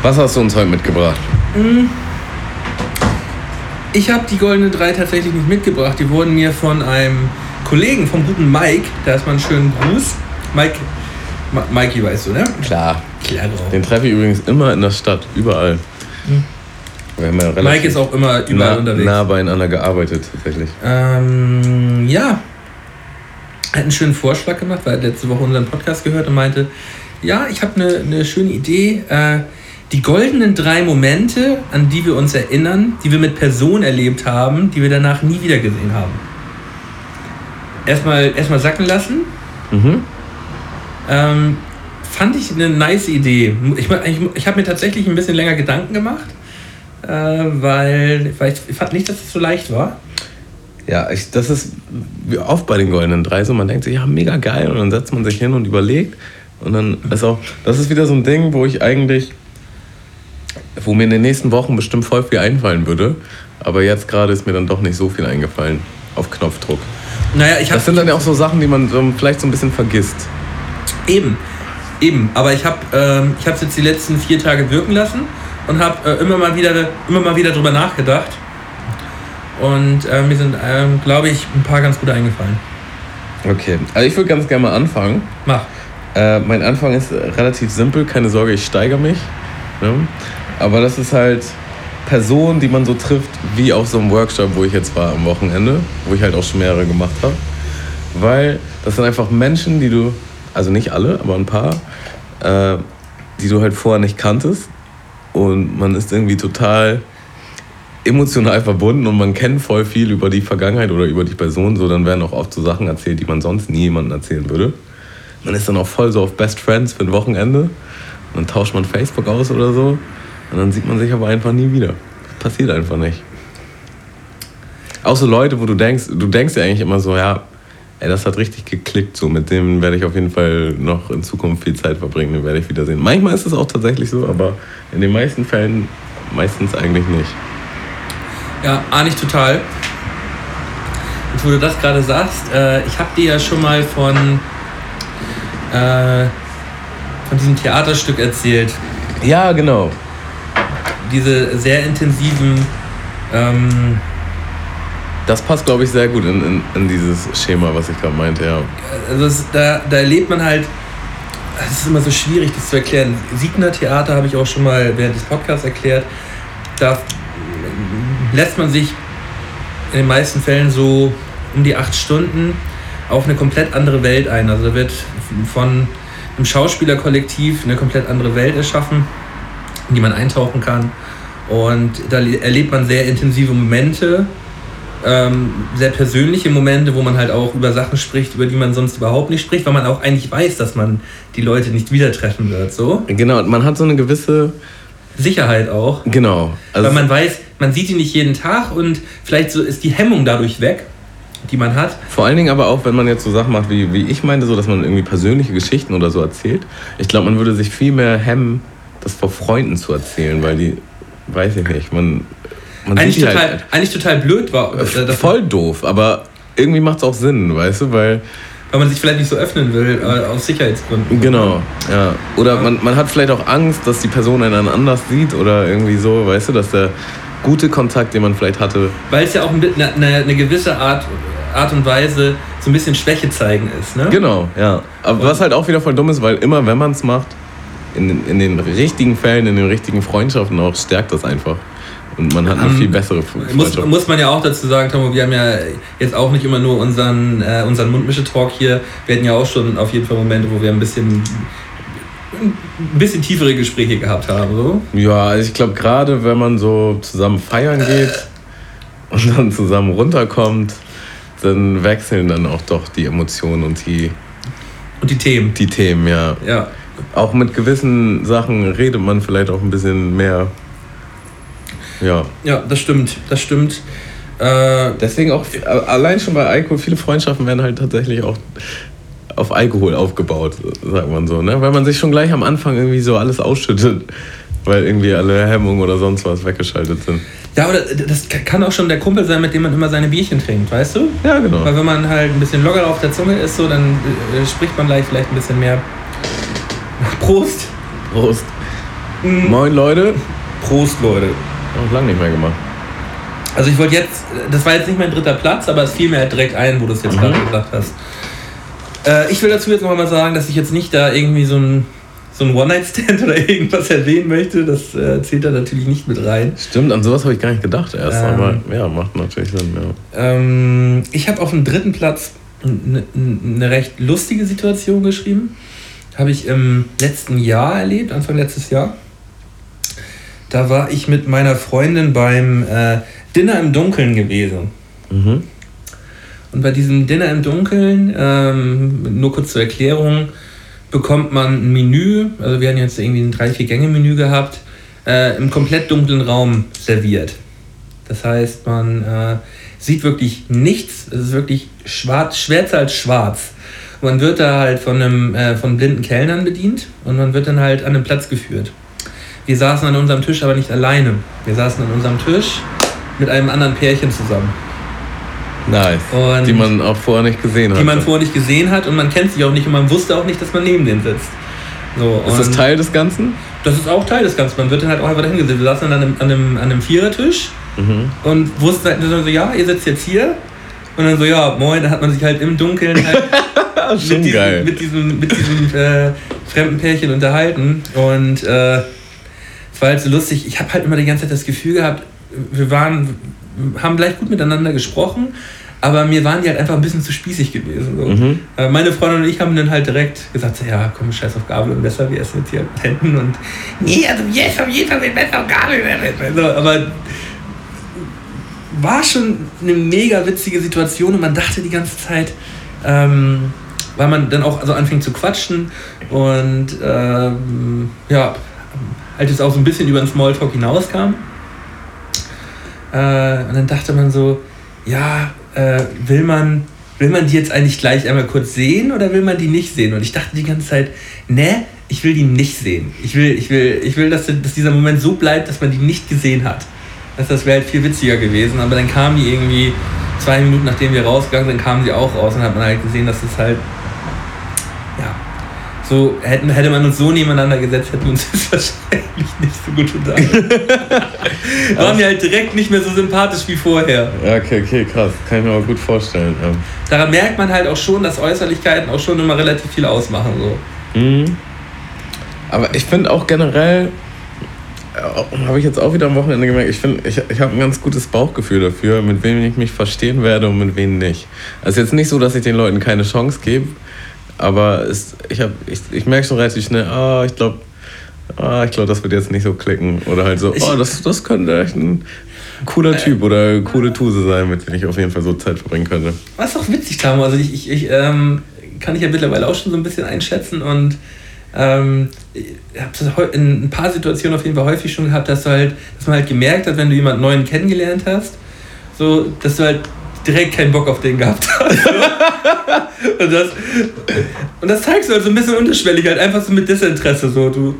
Was hast du uns heute mitgebracht? Ich habe die goldenen drei tatsächlich nicht mitgebracht. Die wurden mir von einem Kollegen, vom guten Mike, da ist mal einen schönen Gruß. Mike, Ma Mikey weißt du, ne? Klar. Klar, Den treffe ich übrigens immer in der Stadt, überall. Haben ja Hm. Mike ist auch immer überall nah, unterwegs. nah beieinander gearbeitet, tatsächlich. Ähm, ja. Er hat einen schönen Vorschlag gemacht, weil er letzte Woche unseren Podcast gehört und meinte, ja, ich habe eine ne schöne Idee. Äh, die goldenen drei Momente, an die wir uns erinnern, die wir mit Personen erlebt haben, die wir danach nie wieder gesehen haben. Erstmal, erstmal sacken lassen. Mhm. Ähm, fand ich eine nice Idee. Ich, ich, ich habe mir tatsächlich ein bisschen länger Gedanken gemacht, äh, weil, weil ich, fand nicht, dass es so leicht war. Ja, ich, das ist wie oft bei den goldenen drei so, man denkt sich, ja, mega geil und dann setzt man sich hin und überlegt und dann ist auch, das ist wieder so ein Ding, wo ich eigentlich, wo mir in den nächsten Wochen bestimmt voll viel einfallen würde, aber jetzt gerade ist mir dann doch nicht so viel eingefallen auf Knopfdruck. Naja, ich Das sind dann ja auch so Sachen, die man so vielleicht so ein bisschen vergisst. Eben, eben. Aber ich habe ähm, ich es jetzt die letzten vier Tage wirken lassen und habe äh, immer mal wieder immer mal wieder drüber nachgedacht. Und äh, mir sind, ähm, glaube ich, ein paar ganz gute eingefallen. Okay, also ich würde ganz gerne mal anfangen. Mach. Äh, mein Anfang ist relativ simpel, keine Sorge, ich steigere mich. Ne? Aber das ist halt Personen, die man so trifft, wie auf so einem Workshop, wo ich jetzt war am Wochenende, wo ich halt auch schon mehrere gemacht habe. Weil das sind einfach Menschen, die du, also nicht alle, aber ein paar, äh, die du halt vorher nicht kanntest. Und man ist irgendwie total emotional verbunden und man kennt voll viel über die Vergangenheit oder über die Person. So, dann werden auch oft so Sachen erzählt, die man sonst nie jemandem erzählen würde. Man ist dann auch voll so auf Best Friends für ein Wochenende. Dann tauscht man Facebook aus oder so. Und dann sieht man sich aber einfach nie wieder. Passiert einfach nicht. Auch so Leute, wo du denkst, du denkst ja eigentlich immer so, ja, ey, das hat richtig geklickt, so mit dem werde ich auf jeden Fall noch in Zukunft viel Zeit verbringen, den werde ich wiedersehen. Manchmal ist es auch tatsächlich so, aber in den meisten Fällen meistens eigentlich nicht. Ja, ahne ich total. Und wo du das gerade sagst, äh, ich habe dir ja schon mal von, äh, von diesem Theaterstück erzählt. Ja, genau. Diese sehr intensiven ähm, Das passt, glaube ich, sehr gut in, in, in dieses Schema, was ich gerade meinte, ja. also es, da, da erlebt man halt, es ist immer so schwierig, das zu erklären. Siegner Theater habe ich auch schon mal während des Podcasts erklärt. Da lässt man sich in den meisten Fällen so um die acht Stunden auf eine komplett andere Welt ein. Also da wird von einem Schauspielerkollektiv eine komplett andere Welt erschaffen, in die man eintauchen kann. Und da erlebt man sehr intensive Momente, ähm, sehr persönliche Momente, wo man halt auch über Sachen spricht, über die man sonst überhaupt nicht spricht, weil man auch eigentlich weiß, dass man die Leute nicht wieder treffen wird. So Genau, man hat so eine gewisse, Sicherheit auch, genau. Also weil man weiß, man sieht die nicht jeden Tag und vielleicht so ist die Hemmung dadurch weg, die man hat. Vor allen Dingen aber auch, wenn man jetzt so Sachen macht, wie, wie ich meinte, so, dass man irgendwie persönliche Geschichten oder so erzählt. Ich glaube, man würde sich viel mehr hemmen, das vor Freunden zu erzählen, weil die, weiß ich nicht, man, man eigentlich, total, halt eigentlich total blöd war. äh, voll doof, aber irgendwie macht es auch Sinn, weißt du, weil Weil man sich vielleicht nicht so öffnen will, äh, aus Sicherheitsgründen. Genau, ja. Oder man, man hat vielleicht auch Angst, dass die Person einen anders sieht oder irgendwie so, weißt du, dass der gute Kontakt, den man vielleicht hatte, Weil es ja auch eine, eine, eine gewisse Art, Art und Weise so ein bisschen Schwäche zeigen ist. Ne? Genau, ja. Aber was halt auch wieder voll dumm ist, weil immer, wenn man es macht, in, den- in den richtigen Fällen, in den richtigen Freundschaften auch, stärkt das einfach. Und man hat eine Ähm, viel bessere Muss, Freundschaft. muss man ja auch dazu sagen, Tomo, wir haben ja jetzt auch nicht immer nur unseren, äh, unseren Mundmische-Talk hier. Wir hatten ja auch schon auf jeden Fall Momente, wo wir ein bisschen, ein bisschen tiefere Gespräche gehabt haben. So. Ja, also ich glaube, gerade wenn man so zusammen feiern geht und dann zusammen runterkommt, dann wechseln dann auch doch die Emotionen und die, Und die Themen. die Themen, ja. Ja. Auch mit gewissen Sachen redet man vielleicht auch ein bisschen mehr. Ja. ja, das stimmt. Das stimmt. Äh, Deswegen auch, allein schon bei Alkohol, viele Freundschaften werden halt tatsächlich auch auf Alkohol aufgebaut, sagt man so, ne? Weil man sich schon gleich am Anfang irgendwie so alles ausschüttet, weil irgendwie alle Hemmungen oder sonst was weggeschaltet sind. ja, aber das kann auch schon der Kumpel sein, mit dem man immer seine Bierchen trinkt, weißt du? Ja, genau. Weil wenn man halt ein bisschen lockerer auf der Zunge ist, so, dann äh, spricht man gleich vielleicht ein bisschen mehr. Prost! Prost. Mhm. Moin Leute. Prost, Leute. Auch lange nicht mehr gemacht. Also ich wollte jetzt, das war jetzt nicht mein dritter Platz, aber es fiel mir halt direkt ein, wo du es jetzt gerade gesagt hast. Äh, ich will dazu jetzt noch mal sagen, dass ich jetzt nicht da irgendwie so ein, so ein One-Night-Stand oder irgendwas erwähnen möchte. Das äh, zählt da natürlich nicht mit rein. Stimmt, an sowas habe ich gar nicht gedacht erst, Ähm. aber ja, macht natürlich Sinn, ja. Ähm, ich habe auf dem dritten Platz eine recht lustige Situation geschrieben. Habe ich im letzten Jahr erlebt, Anfang letztes Jahr. Da war ich mit meiner Freundin beim äh, Dinner im Dunkeln gewesen. Mhm. Und bei diesem Dinner im Dunkeln, ähm, nur kurz zur Erklärung, bekommt man ein Menü, also wir hatten jetzt irgendwie ein 3-4-Gänge-Menü gehabt, äh, im komplett dunklen Raum serviert. Das heißt, man äh, sieht wirklich nichts, es ist wirklich schwarz, schwärzer als schwarz. Man wird da halt von, einem, äh, von blinden Kellnern bedient und man wird dann halt an den Platz geführt. Wir saßen an unserem Tisch aber nicht alleine. Wir saßen an unserem Tisch mit einem anderen Pärchen zusammen. Nice. Und- die man auch vorher nicht gesehen hat. die man vorher nicht gesehen hat und man kennt sich auch nicht und man wusste auch nicht, dass man neben denen sitzt. So, Ist das Teil des Ganzen? Das ist auch Teil des Ganzen. Man wird dann halt auch einfach dahin gesetzt. Wir saßen dann an einem, an einem, an einem Vierertisch Mhm. und wussten halt so, ja, ihr sitzt jetzt hier. Und dann so, ja, moin, dann hat man sich halt im Dunkeln halt Schon mit diesem, geil. mit diesem, mit diesem äh, fremden Pärchen unterhalten. Und äh, es war halt so lustig. Ich habe halt immer die ganze Zeit das Gefühl gehabt, wir waren, haben gleich gut miteinander gesprochen, aber mir waren die halt einfach ein bisschen zu spießig gewesen. So. Mhm. Äh, Meine Freundin und ich haben dann halt direkt gesagt, so, ja, komm, scheiß auf Gabel und Messer, wir essen jetzt hier mit Händen und nee, also wir essen auf jeden Fall mit Messer und Gabel. Also, aber war schon eine mega witzige Situation und man dachte die ganze Zeit, ähm, weil man dann auch also anfing zu quatschen und ähm, ja, halt jetzt auch so ein bisschen über den Smalltalk hinauskam. Äh, und dann dachte man so, ja, äh, will man will man die jetzt eigentlich gleich einmal kurz sehen oder will man die nicht sehen? Und ich dachte die ganze Zeit, ne, ich will die nicht sehen. Ich will, ich will, ich will, dass, dass dieser Moment so bleibt, dass man die nicht gesehen hat. Das, das wäre halt viel witziger gewesen. Aber dann kamen die irgendwie zwei Minuten nachdem wir rausgegangen sind, kamen sie auch raus und hat man halt gesehen, dass es halt, ja, so hätten, hätte man uns so nebeneinander gesetzt, hätten wir uns wahrscheinlich nicht so gut unterhalten. Waren wir halt direkt nicht mehr so sympathisch wie vorher. Ja, okay, okay, krass. Kann ich mir aber gut vorstellen. Ja. daran merkt man halt auch schon, dass Äußerlichkeiten auch schon immer relativ viel ausmachen. So. Mhm. Aber ich finde auch generell, äh, habe ich jetzt auch wieder am Wochenende gemerkt, ich finde, ich, ich habe ein ganz gutes Bauchgefühl dafür, mit wem ich mich verstehen werde und mit wem nicht. Also jetzt nicht so, dass ich den Leuten keine Chance gebe, aber es, ich, hab, ich, ich merke schon relativ schnell, ah, ich glaube, ah, ich glaube, das wird jetzt nicht so klicken. Oder halt so, Ich- oh, das, das könnte echt ein cooler Typ oder eine coole Tuse sein, mit dem ich auf jeden Fall so Zeit verbringen könnte. Was auch witzig, Tamo. Also ich, ich, ich ähm, kann ich ja mittlerweile auch schon so ein bisschen einschätzen und ähm, ich habe das heu- in ein paar Situationen auf jeden Fall häufig schon gehabt, dass du halt, dass man halt gemerkt hat, wenn du jemanden neuen kennengelernt hast, so, dass du halt direkt keinen Bock auf den gehabt hast. und, das, und das zeigst du halt so ein bisschen unterschwellig, halt einfach so mit Desinteresse. So, du,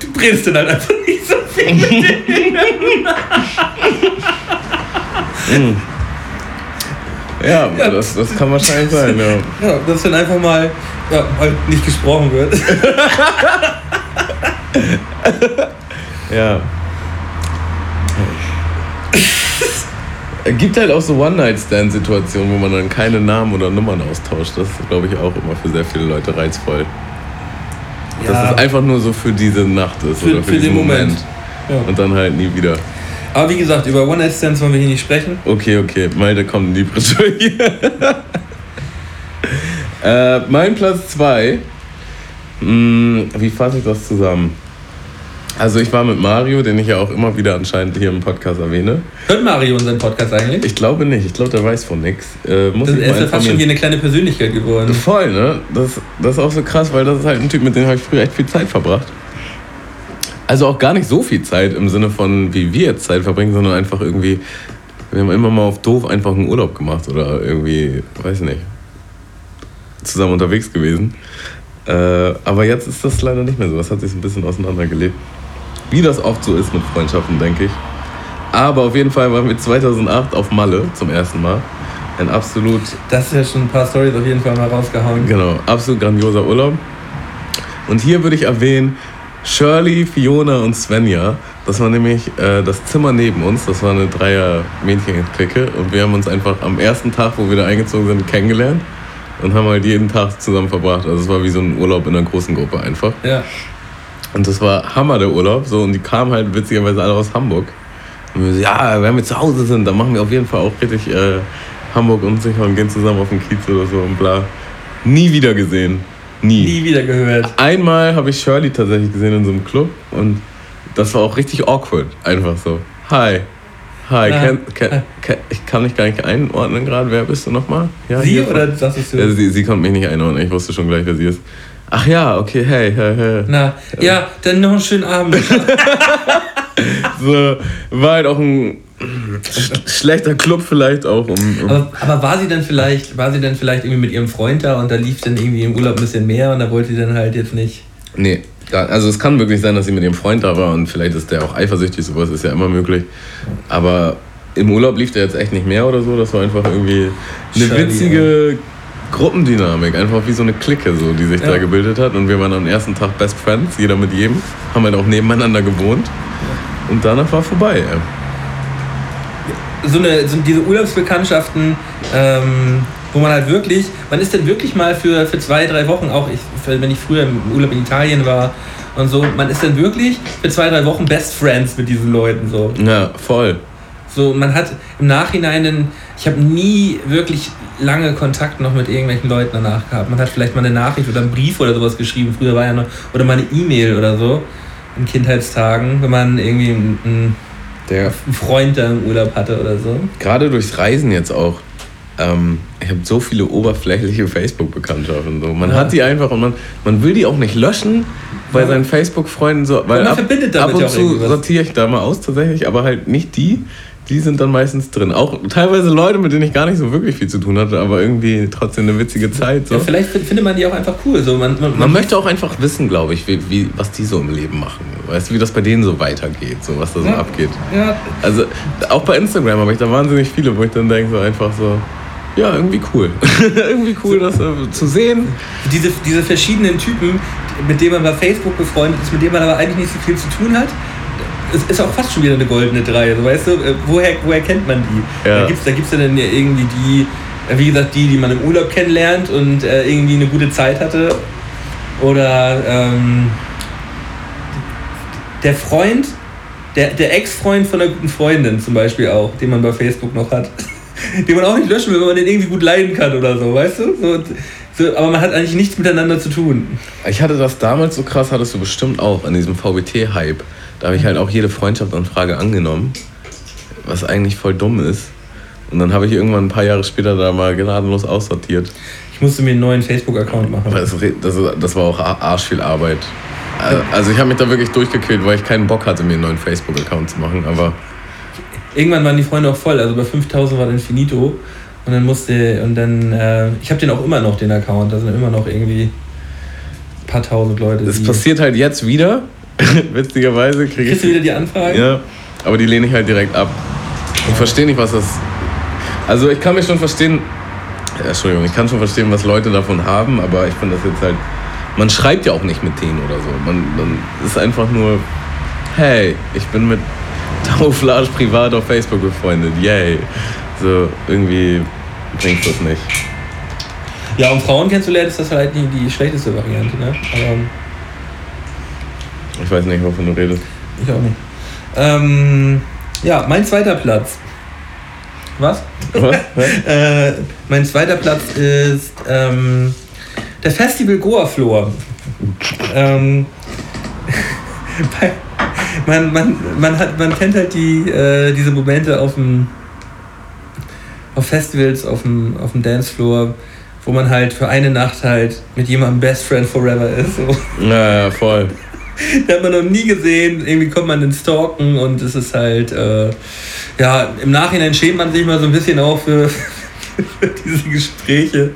du redest dann halt einfach nicht so viel. Ja, Das, das kann wahrscheinlich sein, ja. Ja, dass dann einfach mal ja, halt nicht gesprochen wird. Ja. Gibt halt auch so One-Night-Stand-Situationen, wo man dann keine Namen oder Nummern austauscht. Das ist, glaube ich, auch immer für sehr viele Leute reizvoll. Dass es einfach nur so für diese Nacht ist Für- oder für, für den diesen Moment. Moment. Ja. Und dann halt nie wieder. Aber wie gesagt, über One-Night-Stands wollen wir hier nicht sprechen. Okay, okay, Malte kommt in die Bredouille. äh, mein Platz 2. Wie fasse ich das zusammen? Also ich war mit Mario, den ich ja auch immer wieder anscheinend hier im Podcast erwähne. Hört Mario unseren Podcast eigentlich? Ich glaube nicht, ich glaube, der weiß von nichts. Äh, muss Das ich er ist ja fast schon hier eine kleine Persönlichkeit geworden. Voll, ne? Das, das ist auch so krass, weil das ist halt ein Typ, mit dem habe ich früher echt viel Zeit verbracht. Also auch gar nicht so viel Zeit im Sinne von, wie wir jetzt Zeit verbringen, sondern einfach irgendwie, wir haben immer mal auf doof einfach einen Urlaub gemacht oder irgendwie, weiß nicht, zusammen unterwegs gewesen. Äh, aber jetzt ist das leider nicht mehr so. Das hat sich ein bisschen auseinandergelebt. Wie das oft so ist mit Freundschaften, denke ich. Aber auf jeden Fall waren wir 2008 auf Malle zum ersten Mal. Ein absolut Das ist ja schon ein paar Stories auf jeden Fall mal rausgehauen. Genau, absolut grandioser Urlaub. Und hier würde ich erwähnen Shirley, Fiona und Svenja. Das war nämlich äh, das Zimmer neben uns. Das war eine Dreier-Mädchen-Clique. Und wir haben uns einfach am ersten Tag, wo wir da eingezogen sind, kennengelernt. Und haben halt jeden Tag zusammen verbracht. Also es war wie so ein Urlaub in einer großen Gruppe einfach. Ja. Und das war Hammer, der Urlaub. So, und die kamen halt witzigerweise alle aus Hamburg. Und wir so, ja, wenn wir zu Hause sind, dann machen wir auf jeden Fall auch richtig äh, Hamburg unsicher und gehen zusammen auf den Kiez oder so und bla. Nie wieder gesehen. Nie. Nie wieder gehört. Einmal habe ich Shirley tatsächlich gesehen in so einem Club und das war auch richtig awkward. Einfach so. Hi. Hi, Na, kenn, kenn, kenn, ich kann dich gar nicht einordnen gerade. Wer bist du nochmal? Ja, Sie oder von- sagst du? Ja, sie, sie konnte mich nicht einordnen. Ich wusste schon gleich, wer sie ist. Ach ja, okay, hey, hey, hey. Na, ja, dann noch einen schönen Abend. So, war halt auch ein sch schlechter Club vielleicht auch. Um, um aber, aber war sie dann vielleicht, war sie dann vielleicht irgendwie mit ihrem Freund da und da lief dann irgendwie im Urlaub ein bisschen mehr und da wollte sie dann halt jetzt nicht. nee, also es kann wirklich sein, dass sie mit ihrem Freund da war und vielleicht ist der auch eifersüchtig, sowas ist ja immer möglich. Aber im Urlaub lief der jetzt echt nicht mehr oder so. Das war einfach irgendwie eine Shirley, witzige Gruppendynamik, einfach wie so eine Clique, so, die sich Ja. da gebildet hat. Und wir waren am ersten Tag Best Friends, jeder mit jedem, haben halt auch nebeneinander gewohnt. Und danach war vorbei. So, eine, so diese Urlaubsbekanntschaften, ähm, wo man halt wirklich, man ist dann wirklich mal für, für zwei, drei Wochen, auch ich, wenn ich früher im Urlaub in Italien war und so, man ist dann wirklich für zwei, drei Wochen Best Friends mit diesen Leuten so. Ja, voll. So, man hat im Nachhinein, ich habe nie wirklich lange Kontakt noch mit irgendwelchen Leuten danach gehabt. Man hat vielleicht mal eine Nachricht oder einen Brief oder sowas geschrieben, früher war ja noch, oder mal eine E-Mail oder so in Kindheitstagen, wenn man irgendwie einen, einen Der Freund da im Urlaub hatte oder so. gerade durchs Reisen jetzt auch. Ähm, ich habe so viele oberflächliche Facebook-Bekanntschaften. So. Man Ja. hat die einfach und man, man will die auch nicht löschen bei Ja. seinen Facebook-Freunden. So, weil man ab, verbindet damit ab und ja zu sortiere ich da mal aus tatsächlich, aber halt nicht die. Die sind dann meistens drin. Auch teilweise Leute, mit denen ich gar nicht so wirklich viel zu tun hatte, aber irgendwie trotzdem eine witzige Zeit. So. Ja, vielleicht find- findet man die auch einfach cool. So, man, man, Man möchte auch einfach wissen, glaube ich, wie, wie, was die so im Leben machen. Weißt du, wie das bei denen so weitergeht, so was da so Ja. abgeht. ja, Also auch bei Instagram habe ich da wahnsinnig viele, wo ich dann denke, so einfach so, ja, irgendwie cool. irgendwie cool, das äh, zu sehen. diese, diese verschiedenen Typen, mit denen man bei Facebook befreundet ist, mit denen man aber eigentlich nicht so viel zu tun hat. Es ist auch fast schon wieder eine goldene Drei. So, weißt du, äh, woher, woher kennt man die? Ja. Da gibt es da gibt's ja dann ja irgendwie die, wie gesagt, die, die man im Urlaub kennenlernt und äh, irgendwie eine gute Zeit hatte. Oder ähm, der Freund, der, der Ex-Freund von einer guten Freundin zum Beispiel auch, den man bei Facebook noch hat. Den man auch nicht löschen will, wenn man den irgendwie gut leiden kann oder so, weißt du? So, so, aber man hat eigentlich nichts miteinander zu tun. Ich hatte das damals so krass, hattest du bestimmt auch an diesem VBT-Hype. Da habe ich halt auch jede Freundschaftsanfrage angenommen, was eigentlich voll dumm ist. Und dann habe ich irgendwann ein paar Jahre später da mal gnadenlos aussortiert. Ich musste mir einen neuen Facebook-Account machen. Das, das, das war auch ar- arsch viel Arbeit. Also ich habe mich da wirklich durchgequält, weil ich keinen Bock hatte, mir einen neuen Facebook-Account zu machen. Aber Irgendwann waren die Freunde auch voll, also bei 5000 war dann finito. Und dann musste, und dann, äh, ich habe den auch immer noch, den Account. Da sind immer noch irgendwie ein paar tausend Leute. die- passiert halt jetzt wieder, Witzigerweise kriege ich. Kriegst du wieder die Anfrage? Ja, aber die lehne ich halt direkt ab. Ich verstehe nicht, was das. Also ich kann mich schon verstehen. Ja, Entschuldigung, ich kann schon verstehen, was Leute davon haben, aber ich finde das jetzt halt. Man schreibt ja auch nicht mit denen oder so. Man, man ist einfach nur, hey, ich bin mit Tauflage privat auf Facebook befreundet. Yay. So, irgendwie bringt das nicht. Ja, um Frauen kennenzulernen, ist das halt die, die schlechteste Variante, ne? Aber Ich weiß nicht, wovon du redest. ich auch nicht. Ähm, ja, mein zweiter Platz. Was? Was? Äh, mein zweiter Platz ist ähm, der Festival Goa Floor. ähm, man, man, man, hat, man kennt halt die, äh, diese Momente auf dem auf Festivals, auf dem, auf dem Dancefloor, wo man halt für eine Nacht halt mit jemandem Best Friend Forever ist. So. Ja, ja, voll. Den hat man noch nie gesehen. Irgendwie kommt man ins Stalken und es ist halt, äh, ja, im Nachhinein schämt man sich mal so ein bisschen auch für, für diese Gespräche.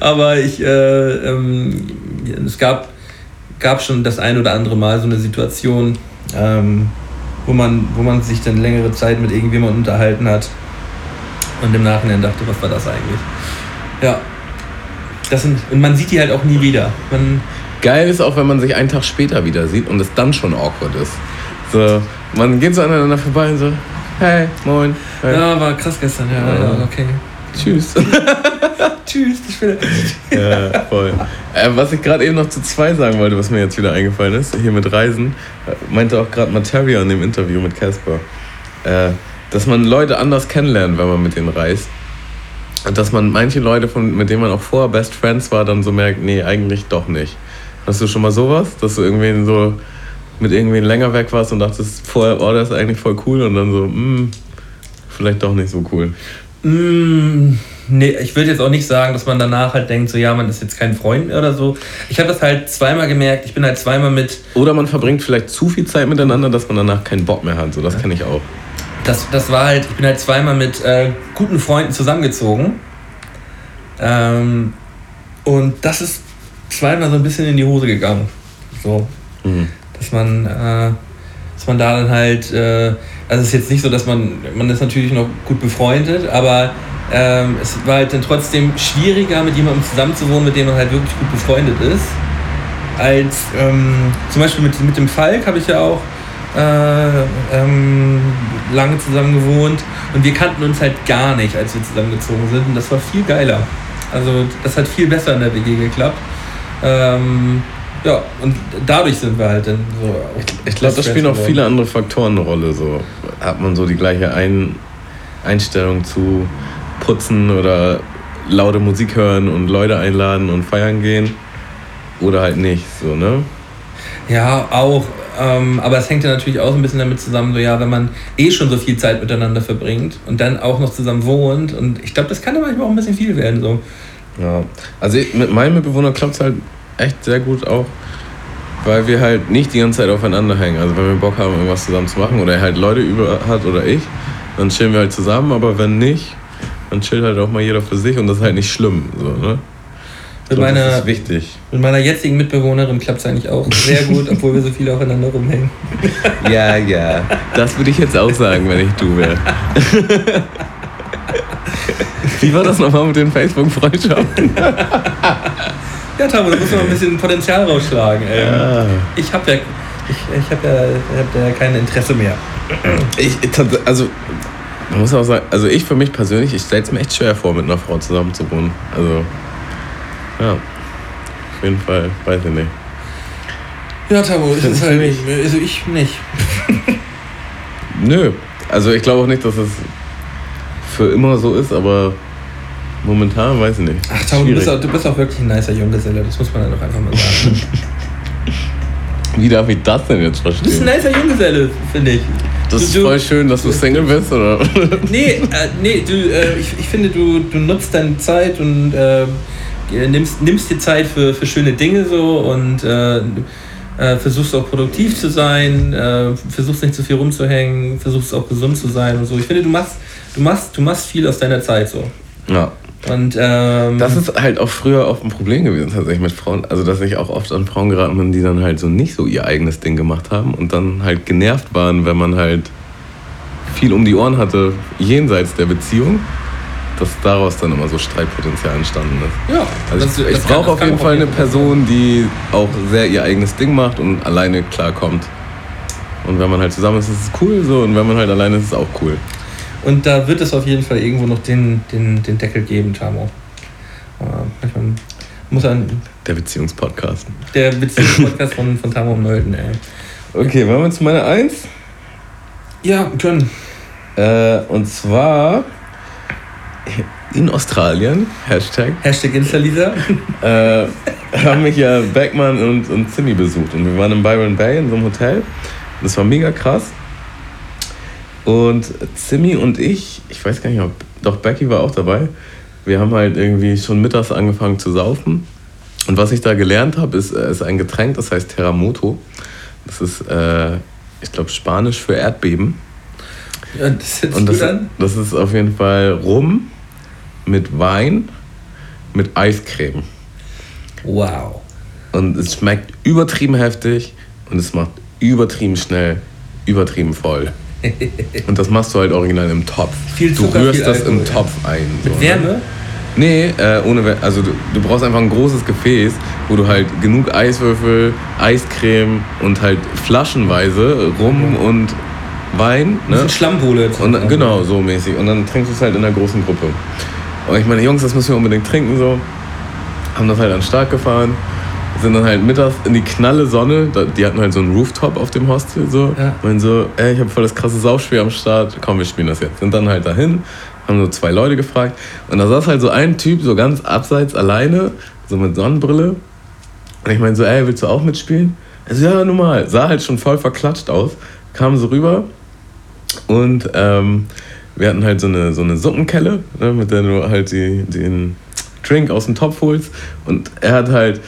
Aber ich, äh, ähm, es gab, gab schon das ein oder andere Mal so eine Situation, ähm, wo, man, wo man sich dann längere Zeit mit irgendjemandem unterhalten hat und im Nachhinein dachte, was war das eigentlich? Ja. Das sind, und man sieht die halt auch nie wieder. Man, Geil ist auch, wenn man sich einen Tag später wieder sieht und es dann schon awkward ist. So, man geht so aneinander vorbei und so, hey, moin, hey, ja, war krass gestern, ja, Ja. ja okay. tschüss. Tschüss, ich will. ja, voll. Äh, was ich gerade eben noch zu zwei sagen wollte, was mir jetzt wieder eingefallen ist, hier mit Reisen, äh, meinte auch gerade Materia in dem Interview mit Casper, äh, dass man Leute anders kennenlernt, wenn man mit denen reist. Und dass man manche Leute, von, mit denen man auch vorher Best Friends war, dann so merkt, nee, eigentlich doch nicht. Hast du schon mal sowas, dass du irgendwen so mit irgendwen länger weg warst und dachtest vorher, oh, das ist eigentlich voll cool und dann so, hm, vielleicht doch nicht so cool. Mm, nee, ich würde jetzt auch nicht sagen, dass man danach halt denkt, so ja, man ist jetzt kein Freund mehr oder so. Ich habe das halt zweimal gemerkt. Ich bin halt zweimal mit, Oder man verbringt vielleicht zu viel Zeit miteinander, dass man danach keinen Bock mehr hat. So, das kenne ich auch. das, das war halt, ich bin halt zweimal mit äh, guten Freunden zusammengezogen. Ähm, und das ist zweimal so ein bisschen in die Hose gegangen. So, Mhm. dass man, äh, dass man da dann halt, äh, also es ist jetzt nicht so, dass man, man ist natürlich noch gut befreundet, aber ähm, es war halt dann trotzdem schwieriger, mit jemandem zusammenzuwohnen, mit dem man halt wirklich gut befreundet ist, als ähm, zum Beispiel mit, mit dem Falk habe ich ja auch äh, ähm, lange zusammen gewohnt und wir kannten uns halt gar nicht, als wir zusammengezogen sind und das war viel geiler. Also das hat viel besser in der WG geklappt. Ähm, ja, und dadurch sind wir halt dann so. Ich glaube, da spielen auch viele andere Faktoren eine Rolle. So hat man so die gleiche Ein Einstellung zu putzen oder laute Musik hören und Leute einladen und feiern gehen oder halt nicht. So ne? Ja, auch. Ähm, aber es hängt ja natürlich auch so ein bisschen damit zusammen, so ja, wenn man eh schon so viel Zeit miteinander verbringt und dann auch noch zusammen wohnt. Und ich glaube, das kann ja manchmal auch ein bisschen viel werden. So. Ja. Also mit meinem Mitbewohner klappt es halt echt sehr gut auch, weil wir halt nicht die ganze Zeit aufeinander hängen. Also wenn wir Bock haben, irgendwas zusammen zu machen oder er halt Leute über hat oder ich, dann chillen wir halt zusammen. Aber wenn nicht, dann chillt halt auch mal jeder für sich und das ist halt nicht schlimm. So, ne? Mit glaub, das meiner, ist wichtig. mit meiner jetzigen Mitbewohnerin klappt es eigentlich auch sehr gut, obwohl wir so viel aufeinander rumhängen. Ja, ja. Das würde ich jetzt auch sagen, wenn ich du wäre. Wie war das nochmal mit den Facebook-Freundschaften? Ja, Tamo, da muss man ein bisschen Potenzial rausschlagen. Ey. Ja. Ich habe ja, ich, ich hab ja, ich hab ja kein Interesse mehr. Ich, also, man muss auch sagen, also ich für mich persönlich, ich stelle es mir echt schwer vor, mit einer Frau zusammen zu wohnen. Also, ja. Auf jeden Fall, weiß ich nicht. Ja, Tamo, es ist halt nicht. Also ich nicht. Nö. Also ich glaube auch nicht, dass es für immer so ist, aber momentan weiß ich nicht. Ach, Tamo, du bist, auch, du bist auch wirklich ein nicer Junggeselle, das muss man dann doch einfach mal sagen. Wie darf ich das denn jetzt Du bist ein verstehen? nicer Junggeselle, finde ich. Das ist du, voll schön, dass du Single bist, oder? Nee, äh, nee du, äh, ich, ich finde, du, du nutzt deine Zeit und äh, nimmst, nimmst dir Zeit für, für schöne Dinge so und äh, äh, versuchst auch produktiv zu sein, äh, versuchst nicht zu viel rumzuhängen, versuchst auch gesund zu sein und so. Ich finde, du machst, du machst, du machst viel aus deiner Zeit so. Ja. Und ähm, Das ist halt auch früher oft ein Problem gewesen, tatsächlich mit Frauen. Also, dass ich auch oft an Frauen geraten bin, die dann halt so nicht so ihr eigenes Ding gemacht haben und dann halt genervt waren, wenn man halt viel um die Ohren hatte, jenseits der Beziehung, dass daraus dann immer so Streitpotenzial entstanden ist. ja, Also das- ich, ich brauche auf jeden Fall eine Person, die auch sehr ihr eigenes Ding macht und alleine klarkommt. Und wenn man halt zusammen ist, ist es cool so und wenn man halt alleine ist, ist es auch cool. Und da wird es auf jeden Fall irgendwo noch den, den, den Deckel geben, Tamo. Äh, manchmal muss ein, Der Beziehungspodcast. der Beziehungspodcast von, von Tamo und Nölden, ey. Okay, wollen wir zu meiner Eins? Ja, können. Äh, und zwar in Australien, Hashtag, Hashtag Instalisa. äh, haben mich ja Beckmann und, und Zimmy besucht. Und wir waren in Byron Bay in so einem Hotel. Das war mega krass. Und Zimmy und ich, ich weiß gar nicht, ob, doch Becky war auch dabei. Wir haben halt irgendwie schon mittags angefangen zu saufen. Und was ich da gelernt habe, ist, äh, ist ein Getränk, das heißt Terramoto. Das ist, äh, ich glaube, Spanisch für Erdbeben. Ja, das Und das, dann? das ist auf jeden Fall Rum mit Wein mit Eiscreme. Wow. Und es schmeckt übertrieben heftig und es macht übertrieben schnell, übertrieben voll. Und das machst du halt original im Topf. Viel du Zucker, rührst viel das im ja. Topf ein. so, Mit ne? Wärme? Nee, äh, ohne Also du, du brauchst einfach ein großes Gefäß, wo du halt genug Eiswürfel, Eiscreme und halt flaschenweise Rum und Wein. Ne? Ein Schlammbohle. jetzt. Und dann, genau, so mäßig. Und dann trinkst du es halt in einer großen Gruppe. Und ich meine, Jungs, das müssen wir unbedingt trinken so. Haben das halt an den Start gefahren. Sind dann halt mittags in die knalle Sonne. Die hatten halt so einen Rooftop auf dem Hostel. So. Ja. Meinen so, ey, ich habe voll das krasse Saufspiel am Start. Komm, wir spielen das jetzt. Sind dann halt dahin. Haben so zwei Leute gefragt. Und da saß halt so ein Typ so ganz abseits alleine. So mit Sonnenbrille. Und ich meine so, ey, willst du auch mitspielen? Also ja, normal. Sah halt schon voll verklatscht aus. Kam so rüber. Und ähm, wir hatten halt so eine, so eine Suppenkelle, ne, mit der du halt die, den Drink aus dem Topf holst. Und er hat halt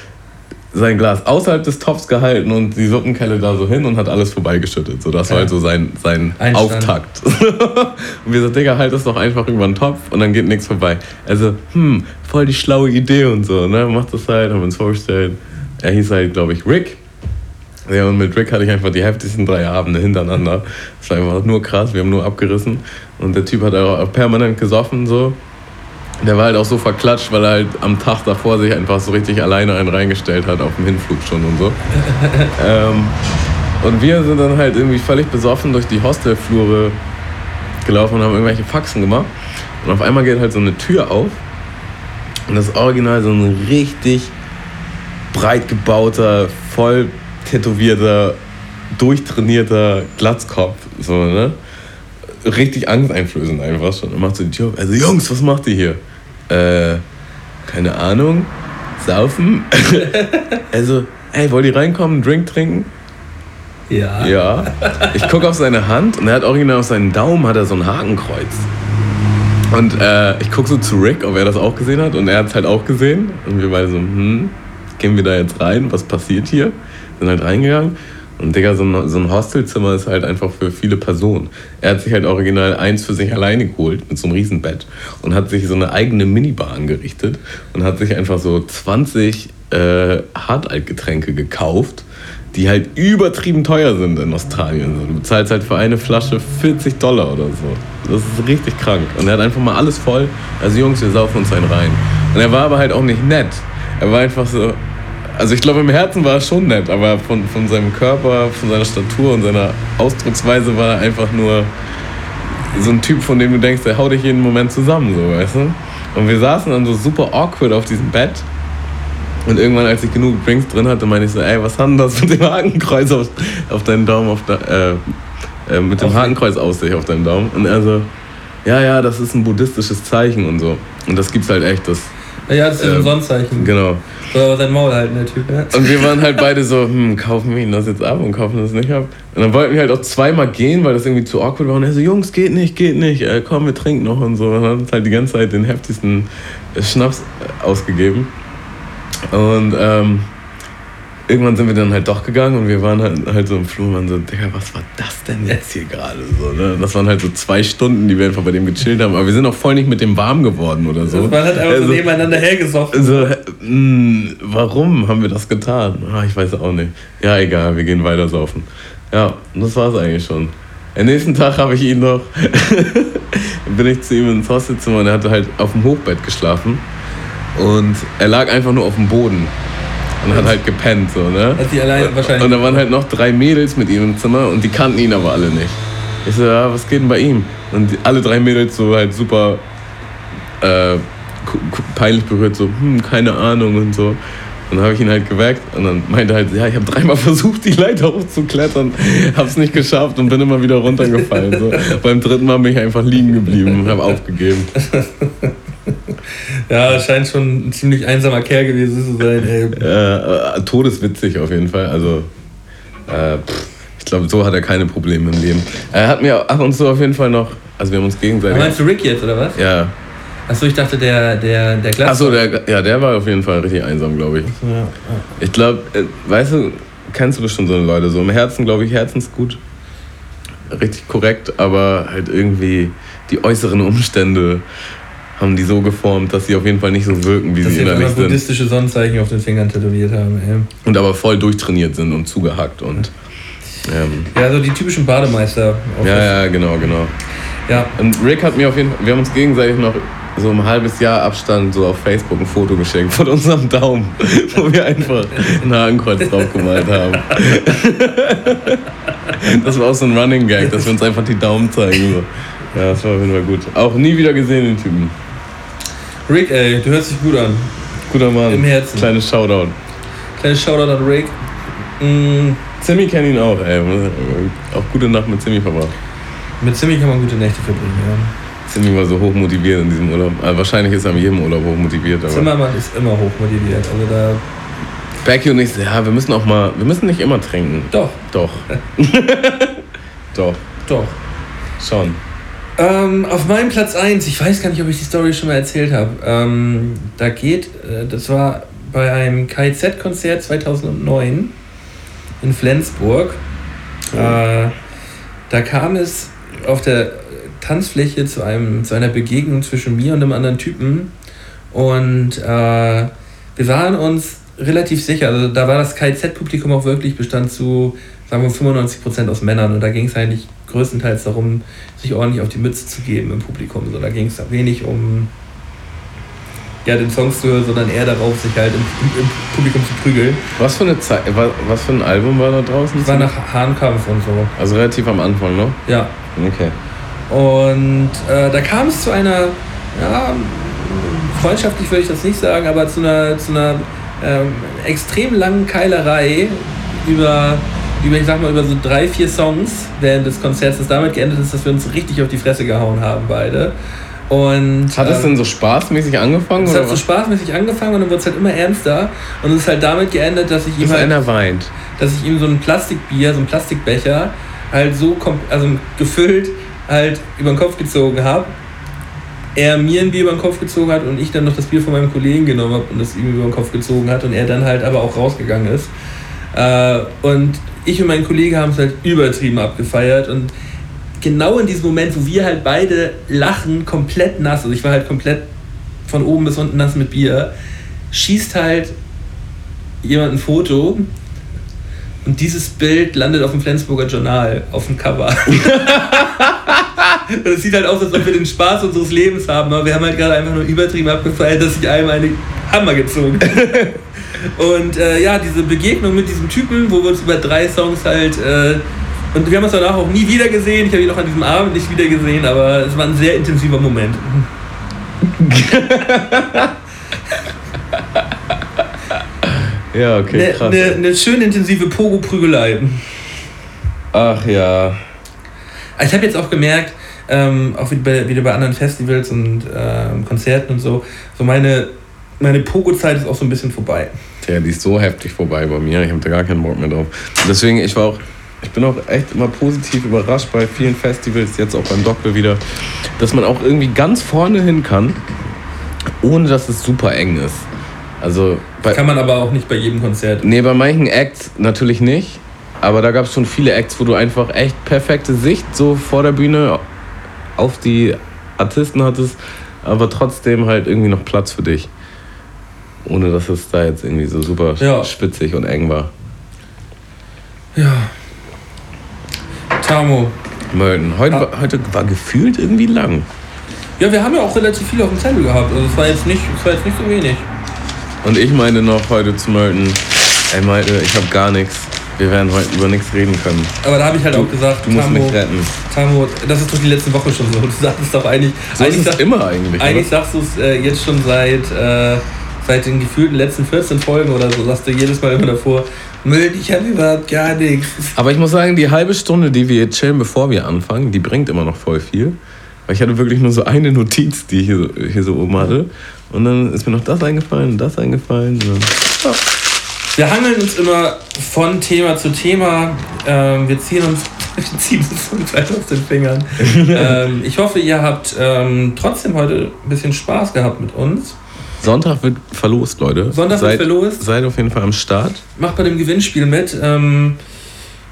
sein Glas außerhalb des Topfs gehalten und die Suppenkelle da so hin und hat alles vorbeigeschüttet. So, das war Ja. halt so sein, sein Einstand. Auftakt. und wir so, Digga, halt das doch einfach über den Topf und dann geht nichts vorbei. Also, hm, voll die schlaue Idee und so, ne? Macht das halt, haben wir uns vorgestellt. Er hieß halt, glaube ich, Rick. Ja, und mit Rick hatte ich einfach die heftigsten drei Abende hintereinander. Das war einfach nur krass, wir haben nur abgerissen. Und der Typ hat auch permanent gesoffen, so. Der war halt auch so verklatscht, weil er halt am Tag davor sich einfach so richtig alleine einen reingestellt hat, auf dem Hinflug schon und so. ähm, und wir sind dann halt irgendwie völlig besoffen durch die Hostelflure gelaufen und haben irgendwelche Faxen gemacht. Und auf einmal geht halt so eine Tür auf. Und das ist original so ein richtig breit gebauter, voll tätowierter, durchtrainierter Glatzkopf. So, ne? Richtig angsteinflößend einfach schon. Und macht so die Tür auf. Also, Jungs, was macht ihr hier? Äh, keine Ahnung. Saufen? also, ey, wollt ihr reinkommen, einen Drink trinken? Ja. Ja. Ich gucke auf seine Hand und er hat original auf seinen Daumen hat er so ein Hakenkreuz. Und äh, ich gucke so zu Rick, ob er das auch gesehen hat. Und er hat es halt auch gesehen. Und wir beide so, hm, gehen wir da jetzt rein? Was passiert hier? Sind halt reingegangen. Und Digga, so ein, so ein Hostelzimmer ist halt einfach für viele Personen. Er hat sich halt original eins für sich alleine geholt, mit so einem Riesenbett. Und hat sich so eine eigene Minibar angerichtet. Und hat sich einfach so 20 äh, Hartaltgetränke gekauft die halt übertrieben teuer sind in Australien. Du bezahlst halt für eine Flasche 40 Dollar oder so. Das ist richtig krank. Und er hat einfach mal alles voll. Also Jungs, wir saufen uns einen rein. Und er war aber halt auch nicht nett. Er war einfach so. Also ich glaube im Herzen war er schon nett, aber von, von seinem Körper, von seiner Statur und seiner Ausdrucksweise war er einfach nur so ein Typ, von dem du denkst, der haut dich jeden Moment zusammen, so, weißt du? Und wir saßen dann so super awkward auf diesem Bett und irgendwann, als ich genug Drinks drin hatte, meinte ich so, ey, was hat denn das mit dem Hakenkreuz auf, auf deinem Daumen, auf der, äh, äh, mit dem Hakenkreuz auf sich auf deinem Daumen? Und er so, ja, ja, das ist ein buddhistisches Zeichen und so. Und das gibt's halt echt, das, Ja, das ist ein Ähm, Sonnenzeichen. genau. Soll aber sein Maul halten, der Typ. Ja. Und wir waren halt beide so, hm, kaufen wir ihn das jetzt ab und kaufen das nicht ab. Und dann wollten wir halt auch zweimal gehen, weil das irgendwie zu awkward war. Und er so, Jungs, geht nicht, geht nicht, äh, komm, wir trinken noch und so. Und dann hat uns halt die ganze Zeit den heftigsten Schnaps ausgegeben. Und ähm, irgendwann sind wir dann halt doch gegangen und wir waren halt, halt so im Flur und waren so, Digga, was war das denn jetzt hier gerade so, ne? Das waren halt so zwei Stunden, die wir einfach bei dem gechillt haben, aber wir sind auch voll nicht mit dem warm geworden oder so. Man hat einfach so Also- nebeneinander hergesoffen. äh, mh, warum haben wir das getan? Ah, ich weiß auch nicht. Ja, egal, wir gehen weiter saufen. Ja, das war's eigentlich schon. Am nächsten Tag habe ich ihn noch, bin ich zu ihm ins Hostelzimmer und er hatte halt auf dem Hochbett geschlafen und er lag einfach nur auf dem Boden und hat halt gepennt so, ne? Hat die alleine wahrscheinlich. Und da waren halt noch drei Mädels mit ihm im Zimmer und die kannten ihn aber alle nicht. Ich so, ja, was geht denn bei ihm? Und die, alle drei Mädels so halt super äh, peinlich berührt, so, hm, keine Ahnung und so. Und dann habe ich ihn halt geweckt und dann meinte er halt, ja, ich habe dreimal versucht, die Leiter hochzuklettern, hab's nicht geschafft und bin immer wieder runtergefallen. So. Beim dritten Mal bin ich einfach liegen geblieben und habe aufgegeben. Ja, scheint schon ein ziemlich einsamer Kerl gewesen zu sein, ey. Äh, todeswitzig auf jeden Fall. Also, äh, pff, ich glaube, so hat er keine Probleme im Leben. Er hat mir ab und zu auf jeden Fall noch, also wir haben uns gegenseitig. Meinst du Rick jetzt, oder was? Ja. Achso, ich dachte, der, der, der Glas. Achso, der, ja, der war auf jeden Fall richtig einsam, glaube ich. Ja, Ich glaube, äh, weißt du, kennst du bestimmt so eine Leute, so im Herzen, glaube ich, herzensgut. Richtig korrekt, aber halt irgendwie die äußeren Umstände haben die so geformt, dass sie auf jeden Fall nicht so wirken, wie Dass sie innerlich sind. buddhistische Sonnenzeichen auf den Fingern tätowiert haben, ey. Und aber voll durchtrainiert sind und zugehackt und. Ähm, Ja, so die typischen Bademeister. Ja, ja, genau, genau. ja. Und Rick hat mir auf jeden Fall, wir haben uns gegenseitig noch so ein halbes Jahr Abstand so auf Facebook ein Foto geschenkt von unserem Daumen, wo wir einfach ein Hakenkreuz drauf gemalt haben. Das war auch so ein Running Gag, dass wir uns einfach die Daumen zeigen. So. Ja, das war auf jeden Fall gut. Auch nie wieder gesehen, den Typen. Rick, ey, du hörst dich gut an. Guter Mann. Im Herzen. Kleines Shoutout. Kleines Shoutout an Rick. Mm, Zimmy kennt ihn auch, ey. Auch gute Nacht mit Zimmy verbracht. mit Zimmy kann man gute Nächte verbringen, ja. Zimmy war so hochmotiviert in diesem Urlaub. Also wahrscheinlich ist er in jedem Urlaub hochmotiviert. Aber Zimmermann ist immer hochmotiviert. Also da. Becky und ich, ja, wir müssen auch mal, wir müssen nicht immer trinken. Doch, Doch. Doch, doch. schon. Ähm, auf meinem Platz 1, ich weiß gar nicht, ob ich die Story schon mal erzählt habe. Ähm, da geht, äh, das war bei einem KIZ-Konzert 2009 in Flensburg. Äh, da kam es auf der Tanzfläche zu, einem, zu einer Begegnung zwischen mir und einem anderen Typen. Und äh, wir waren uns relativ sicher, also da war das KIZ-Publikum auch wirklich, bestand zu, sagen wir, 95% aus Männern. Und da ging es eigentlich größtenteils darum, sich ordentlich auf die Mütze zu geben im Publikum. So, da ging es wenig um ja, den Songs zu hören, sondern eher darauf, sich halt im, im, im Publikum zu prügeln. Was für eine Zeit, wa- was für ein Album war da draußen? Das war nach Hahnkampf und so. Also relativ am Anfang, ne? Ja. Okay. Und äh, da kam es zu einer, ja, freundschaftlich würde ich das nicht sagen, aber zu einer, zu einer ähm, extrem langen Keilerei über, über, ich sag mal, über so drei, vier Songs während des Konzerts, das damit geendet ist, dass wir uns richtig auf die Fresse gehauen haben, beide. Und, Hat das ähm, denn so spaßmäßig angefangen? es oder hat so spaßmäßig angefangen und dann wurde es halt immer ernster. Und es ist halt damit geendet, dass ich ihm halt einer weint. dass ich ihm so ein Plastikbier, so ein Plastikbecher, halt so also gefüllt halt über den Kopf gezogen habe. Er mir ein Bier über den Kopf gezogen hat und ich dann noch das Bier von meinem Kollegen genommen habe und das ihm über den Kopf gezogen hat und er dann halt aber auch rausgegangen ist. Äh, und ich und mein Kollege haben es halt übertrieben abgefeiert und genau in diesem Moment, wo wir halt beide lachen, komplett nass, also ich war halt komplett von oben bis unten nass mit Bier, schießt halt jemand ein Foto und dieses Bild landet auf dem Flensburger Journal, auf dem Cover. Und es sieht halt aus, als ob wir den Spaß unseres Lebens haben, aber wir haben halt gerade einfach nur übertrieben abgefeiert, dass sich einem eine Hammer gezogen. Und äh, ja, diese Begegnung mit diesem Typen, wo wir uns über drei Songs halt. Äh, und wir haben uns danach auch nie wieder gesehen. Ich habe ihn auch an diesem Abend nicht wieder gesehen, aber es war ein sehr intensiver Moment. Ja, okay, Eine krass. ne, ne schön intensive Pogo-Prügelei. Ach ja. Ich habe jetzt auch gemerkt, ähm, auch wieder bei, wieder bei anderen Festivals und ähm, Konzerten und so, so meine, meine Pogo-Zeit ist auch so ein bisschen vorbei. Tja, die ist so heftig vorbei bei mir. Ich habe da gar keinen Bock mehr drauf. Deswegen, ich war auch, ich bin auch echt immer positiv überrascht bei vielen Festivals, jetzt auch beim Doktor wieder, dass man auch irgendwie ganz vorne hin kann, ohne dass es super eng ist. Also Bei, Kann man aber auch nicht bei jedem Konzert. nee, bei manchen Acts natürlich nicht. Aber da gab es schon viele Acts, wo du einfach echt perfekte Sicht so vor der Bühne auf die Artisten hattest, aber trotzdem halt irgendwie noch Platz für dich. Ohne dass es da jetzt irgendwie so super Ja. spitzig und eng war. Ja. Tamo. Mölden. Heute, Ah. war, heute war gefühlt irgendwie lang. Ja, wir haben ja auch relativ viel auf dem Zettel gehabt. Also es war jetzt nicht, es war jetzt nicht so wenig. Und ich meinte noch heute zu Mölden, ey Malte, ich habe gar nichts. Wir werden heute über nichts reden können. Aber da habe ich halt auch gesagt, Du musst Tamo, mich retten. Tamo, das ist doch die letzte Woche schon so. Du sagst es doch eigentlich. So eigentlich ist sag- immer eigentlich. Eigentlich oder? sagst du es äh, jetzt schon seit, äh, seit den gefühlten letzten 14 Folgen oder so, sagst du jedes Mal immer davor, Müll, ich habe überhaupt gar nichts. Aber ich muss sagen, die halbe Stunde, die wir jetzt chillen, bevor wir anfangen, die bringt immer noch voll viel. Weil ich hatte wirklich nur so eine Notiz, die ich hier so, hier so oben hatte. Und dann ist mir noch das eingefallen und das eingefallen. Und dann, ja. Wir hangeln uns immer von Thema zu Thema. Ähm, wir ziehen uns, wir ziehen uns von Zeit aus den Fingern. ähm, ich hoffe, ihr habt ähm, trotzdem heute ein bisschen Spaß gehabt mit uns. Sonntag wird verlost, Leute. Sonntag wird seid, verlost. Seid auf jeden Fall am Start. Macht bei dem Gewinnspiel mit. Ähm,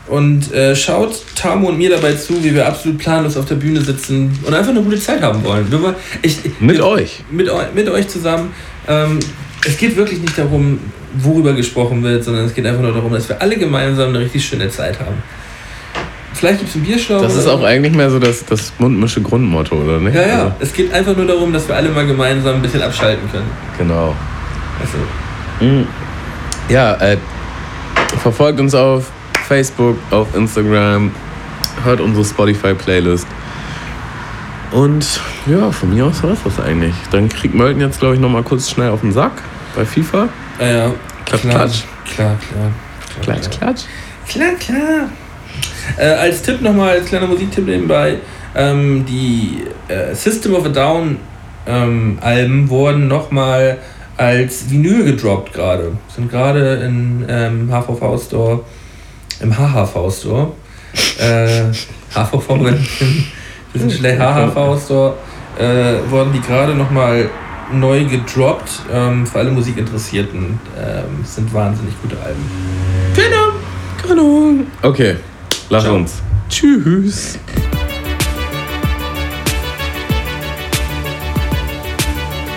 und äh, schaut Tamo und mir dabei zu, wie wir absolut planlos auf der Bühne sitzen und einfach eine gute Zeit haben wollen. Wollen ich, Mit wir, euch. Mit, mit euch zusammen. Ähm, es geht wirklich nicht darum, worüber gesprochen wird, sondern es geht einfach nur darum, dass wir alle gemeinsam eine richtig schöne Zeit haben. Vielleicht gibt es einen Bierschlauch. Das ist auch eigentlich mehr so das, das mundmische Grundmotto, oder nicht? Ja, ja. Also, Es geht einfach nur darum, dass wir alle mal gemeinsam ein bisschen abschalten können. genau. Also, Ja, äh, verfolgt uns auf Facebook, auf Instagram, hört unsere Spotify-Playlist. Und ja, von mir aus war es das eigentlich. Dann kriegt Mölten jetzt, glaube ich, nochmal kurz schnell auf den Sack bei FIFA. ah ja, Klatsch, klar, klatsch. Klar, klar. Klatsch, klatsch. Klar, klar. Äh, als Tipp nochmal, als kleiner Musiktipp nebenbei, ähm, die äh, System of a Down ähm, Alben wurden nochmal als Vinyl gedroppt gerade. Sind gerade in ähm, HVV Store, im HHV Store, äh, HVV, wir sind schlecht, HHV Store, äh, wurden die gerade nochmal neu gedroppt. Ähm, für alle Musikinteressierten ähm, sind wahnsinnig gute Alben. Keine Ahnung. Okay, lass Ciao. uns. Tschüss.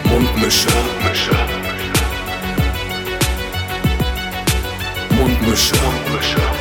Mundmische. Mundmische. Mundmische.